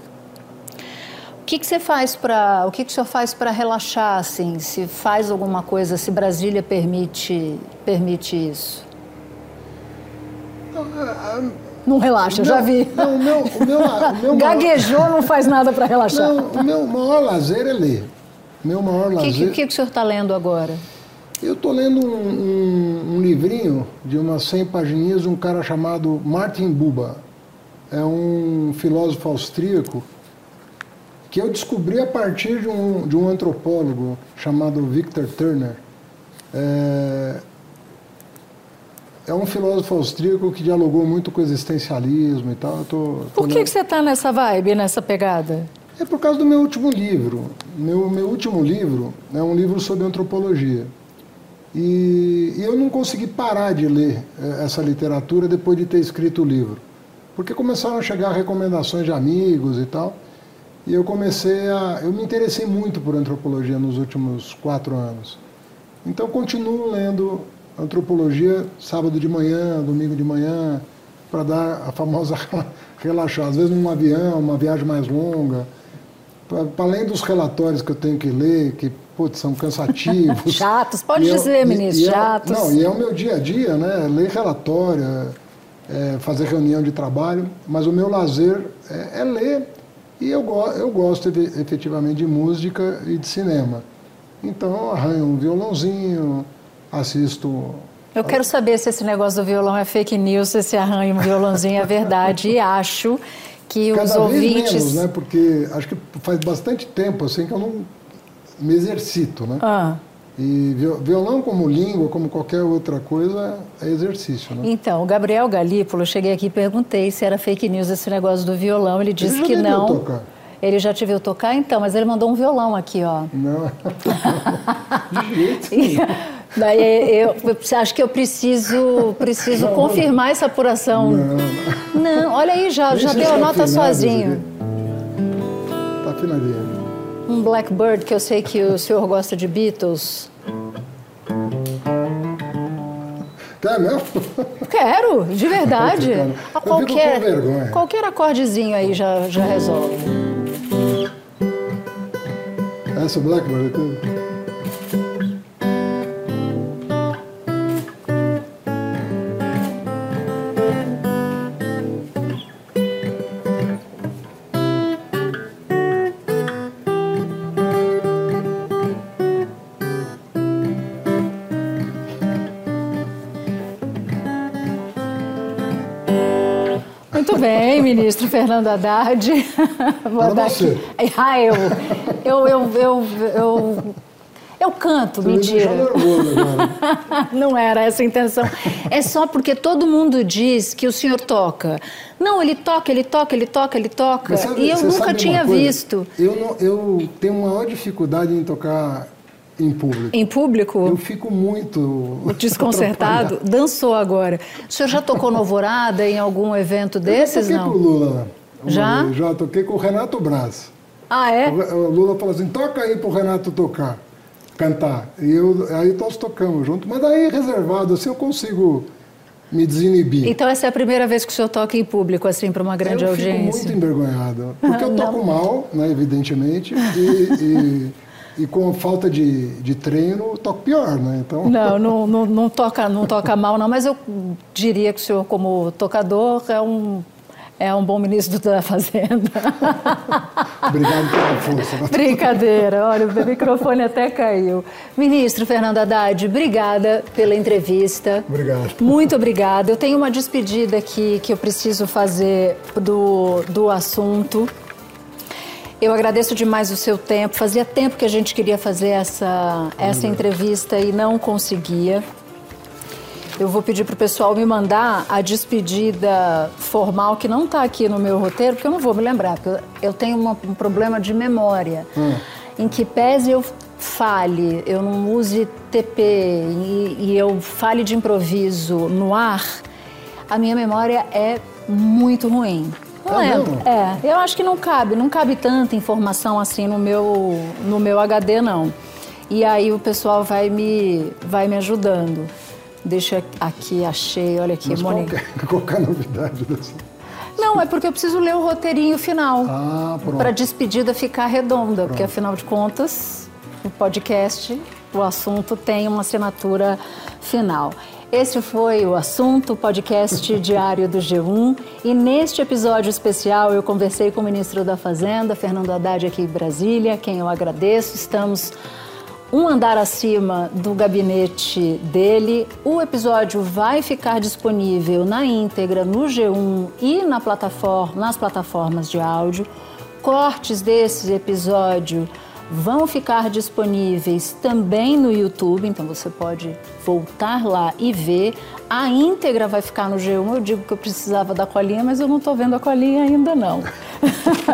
o que, que você faz para, o que, que o senhor faz para relaxar, assim? Se faz alguma coisa, se Brasília permite, permite isso? Não relaxa, não, já vi. Não, meu, o meu, o meu Gaguejou, maior... não faz nada para relaxar. Não, o meu maior lazer é ler. Meu maior que, lazer. O que, que, que o senhor está lendo agora? Eu estou lendo um, um, um, livrinho de umas 100 pagininhas de um cara chamado Martin Buber. É um filósofo austríaco que eu descobri a partir de um, de um antropólogo chamado Victor Turner. É, é um filósofo austríaco que dialogou muito com o existencialismo e tal. Eu tô, tô por que, lendo... que você está nessa vibe, nessa pegada? É por causa do meu último livro. Meu, meu último livro é um livro sobre antropologia. E, e eu não consegui parar de ler é, essa literatura depois de ter escrito o livro. Porque começaram a chegar recomendações de amigos e tal. E eu comecei a. Eu me interessei muito por antropologia nos últimos quatro anos. Então continuo lendo antropologia sábado de manhã, domingo de manhã, para dar a famosa relaxar. Às vezes num avião, uma viagem mais longa. Para além dos relatórios que eu tenho que ler, que putz, são cansativos. chatos, pode dizer, eu, ministro, e, é chatos. Não, e é o meu dia a dia, né? Ler relatório, é, fazer reunião de trabalho, mas o meu lazer é, é ler e eu, eu gosto efetivamente de música e de cinema. Então arranho um violãozinho, assisto. Eu quero saber se esse negócio do violão é fake news, se esse arranho um violãozinho é verdade. e acho que Cada os ouvintes. Vez menos, né? Porque acho que faz bastante tempo assim que eu não me exercito, né? Ah. E violão como língua, como qualquer outra coisa, é exercício, né? Então, o Gabriel Galípolo, cheguei aqui e perguntei se era fake news esse negócio do violão. Ele disse ele que não. Tocar. Ele já te viu tocar, então, mas ele mandou um violão aqui, ó. Não, de jeito Daí eu, eu acho que eu preciso, preciso não, confirmar essa apuração. Não, não. olha aí, já, já deu a nota sozinho. Tá afinadinho um Blackbird, que eu sei que o senhor gosta de Beatles. Quer mesmo? Quero, de verdade. A qualquer, qualquer acordezinho aí já, já resolve. Essa Blackbird ministro Fernando Haddad. Vou dar você. Aqui. Ah, eu, eu, eu, eu, eu, eu canto, você mentira. Me Não era essa a intenção. É só porque todo mundo diz que o senhor toca. Não, ele toca, ele toca, ele toca, ele toca. Sabe, e eu nunca tinha visto. Eu, não, eu tenho maior dificuldade em tocar em público. Em público? Eu fico muito. Desconcertado? Dançou agora. O senhor já tocou no Alvorada em algum evento desses? Eu já toquei não? com o Lula. Já? Vez. Já toquei com o Renato Braz. Ah, é? O Lula falou assim: toca aí pro Renato tocar, cantar. E eu, aí nós tocamos junto. Mas aí reservado, assim eu consigo me desinibir. Então essa é a primeira vez que o senhor toca em público, assim, para uma grande eu audiência? Fico muito envergonhado. Porque eu toco mal, né, evidentemente, e, e, e, com falta de, de treino, toco pior, né? Então... Não, não, não, não, toca, não toca mal, não, mas eu diria que o senhor, como tocador, é um é um bom ministro da Fazenda. Obrigado pela força. Brincadeira, olha, o microfone até caiu. Ministro Fernando Haddad, obrigada pela entrevista. Obrigado. Muito obrigada. Eu tenho uma despedida aqui que eu preciso fazer do, do assunto. Eu agradeço demais o seu tempo. Fazia tempo que a gente queria fazer essa, essa entrevista e não conseguia. Eu vou pedir para o pessoal me mandar a despedida formal, que não está aqui no meu roteiro, porque eu não vou me lembrar, porque eu tenho uma, um problema de memória. Hum. Em que pese eu fale, eu não use TP e, e eu fale de improviso no ar, a minha memória é muito ruim. Não é, é, eu acho que não cabe, não cabe tanta informação assim no meu, no meu HD, não. E aí o pessoal vai me, vai me ajudando. Deixa aqui, achei, olha aqui, Mas Mônica. Qual, qual é a novidade dessa? Não, é porque eu preciso ler o roteirinho final. Ah, para a despedida ficar redonda, pronto. porque afinal de contas, o podcast, o assunto tem uma assinatura final. Esse foi o assunto, podcast diário do G1. E neste episódio especial eu conversei com o ministro da Fazenda, Fernando Haddad, aqui em Brasília, quem eu agradeço. Estamos um andar acima do gabinete dele. O episódio vai ficar disponível na íntegra no G1 e na plataforma, nas plataformas de áudio. Cortes desse episódio vão ficar disponíveis também no YouTube, então você pode voltar lá e ver. A íntegra vai ficar no G1. Eu digo que eu precisava da colinha, mas eu não estou vendo a colinha ainda não.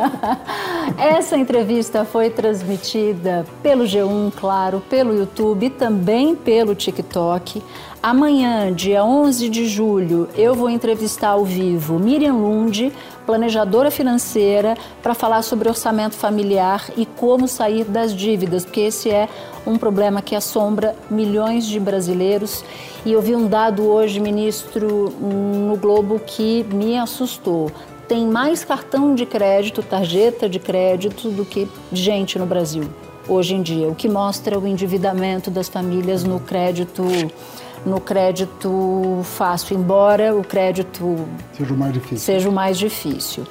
Essa entrevista foi transmitida pelo G1, claro, pelo YouTube e também pelo TikTok. Amanhã, dia 11 de julho, eu vou entrevistar ao vivo Miriam Lund, planejadora financeira, para falar sobre orçamento familiar e como sair das dívidas, porque esse é um problema que assombra milhões de brasileiros. E eu vi um dado hoje, ministro, no Globo que me assustou tem mais cartão de crédito, tarjeta de crédito, do que gente no Brasil hoje em dia, o que mostra o endividamento das famílias no crédito no crédito fácil, embora o crédito seja o mais difícil. Seja o mais difícil.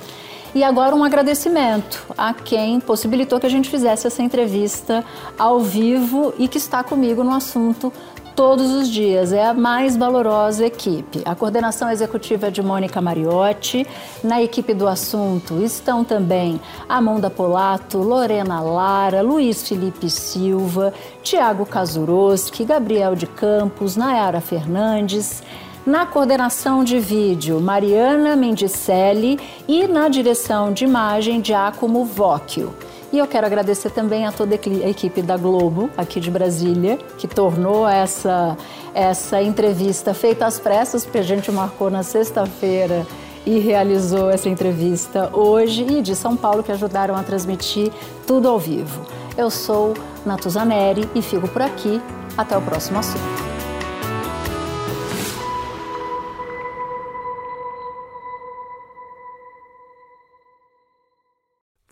E agora um agradecimento a quem possibilitou que a gente fizesse essa entrevista ao vivo e que está comigo no assunto todos os dias. É a mais valorosa equipe. A coordenação executiva é de Mônica Mariotti. Na equipe do assunto estão também Amanda Polato, Lorena Lara, Luiz Felipe Silva, Tiago Kazuroski, Gabriel de Campos, Nayara Fernandes. Na coordenação de vídeo, Mariana Mendicelli e na direção de imagem, Giacomo Vocchio. E eu quero agradecer também a toda a equipe da Globo, aqui de Brasília, que tornou essa, essa entrevista feita às pressas, porque a gente marcou na sexta-feira e realizou essa entrevista hoje, e de São Paulo, que ajudaram a transmitir tudo ao vivo. Eu sou Natuzaneri e fico por aqui. Até o próximo assunto.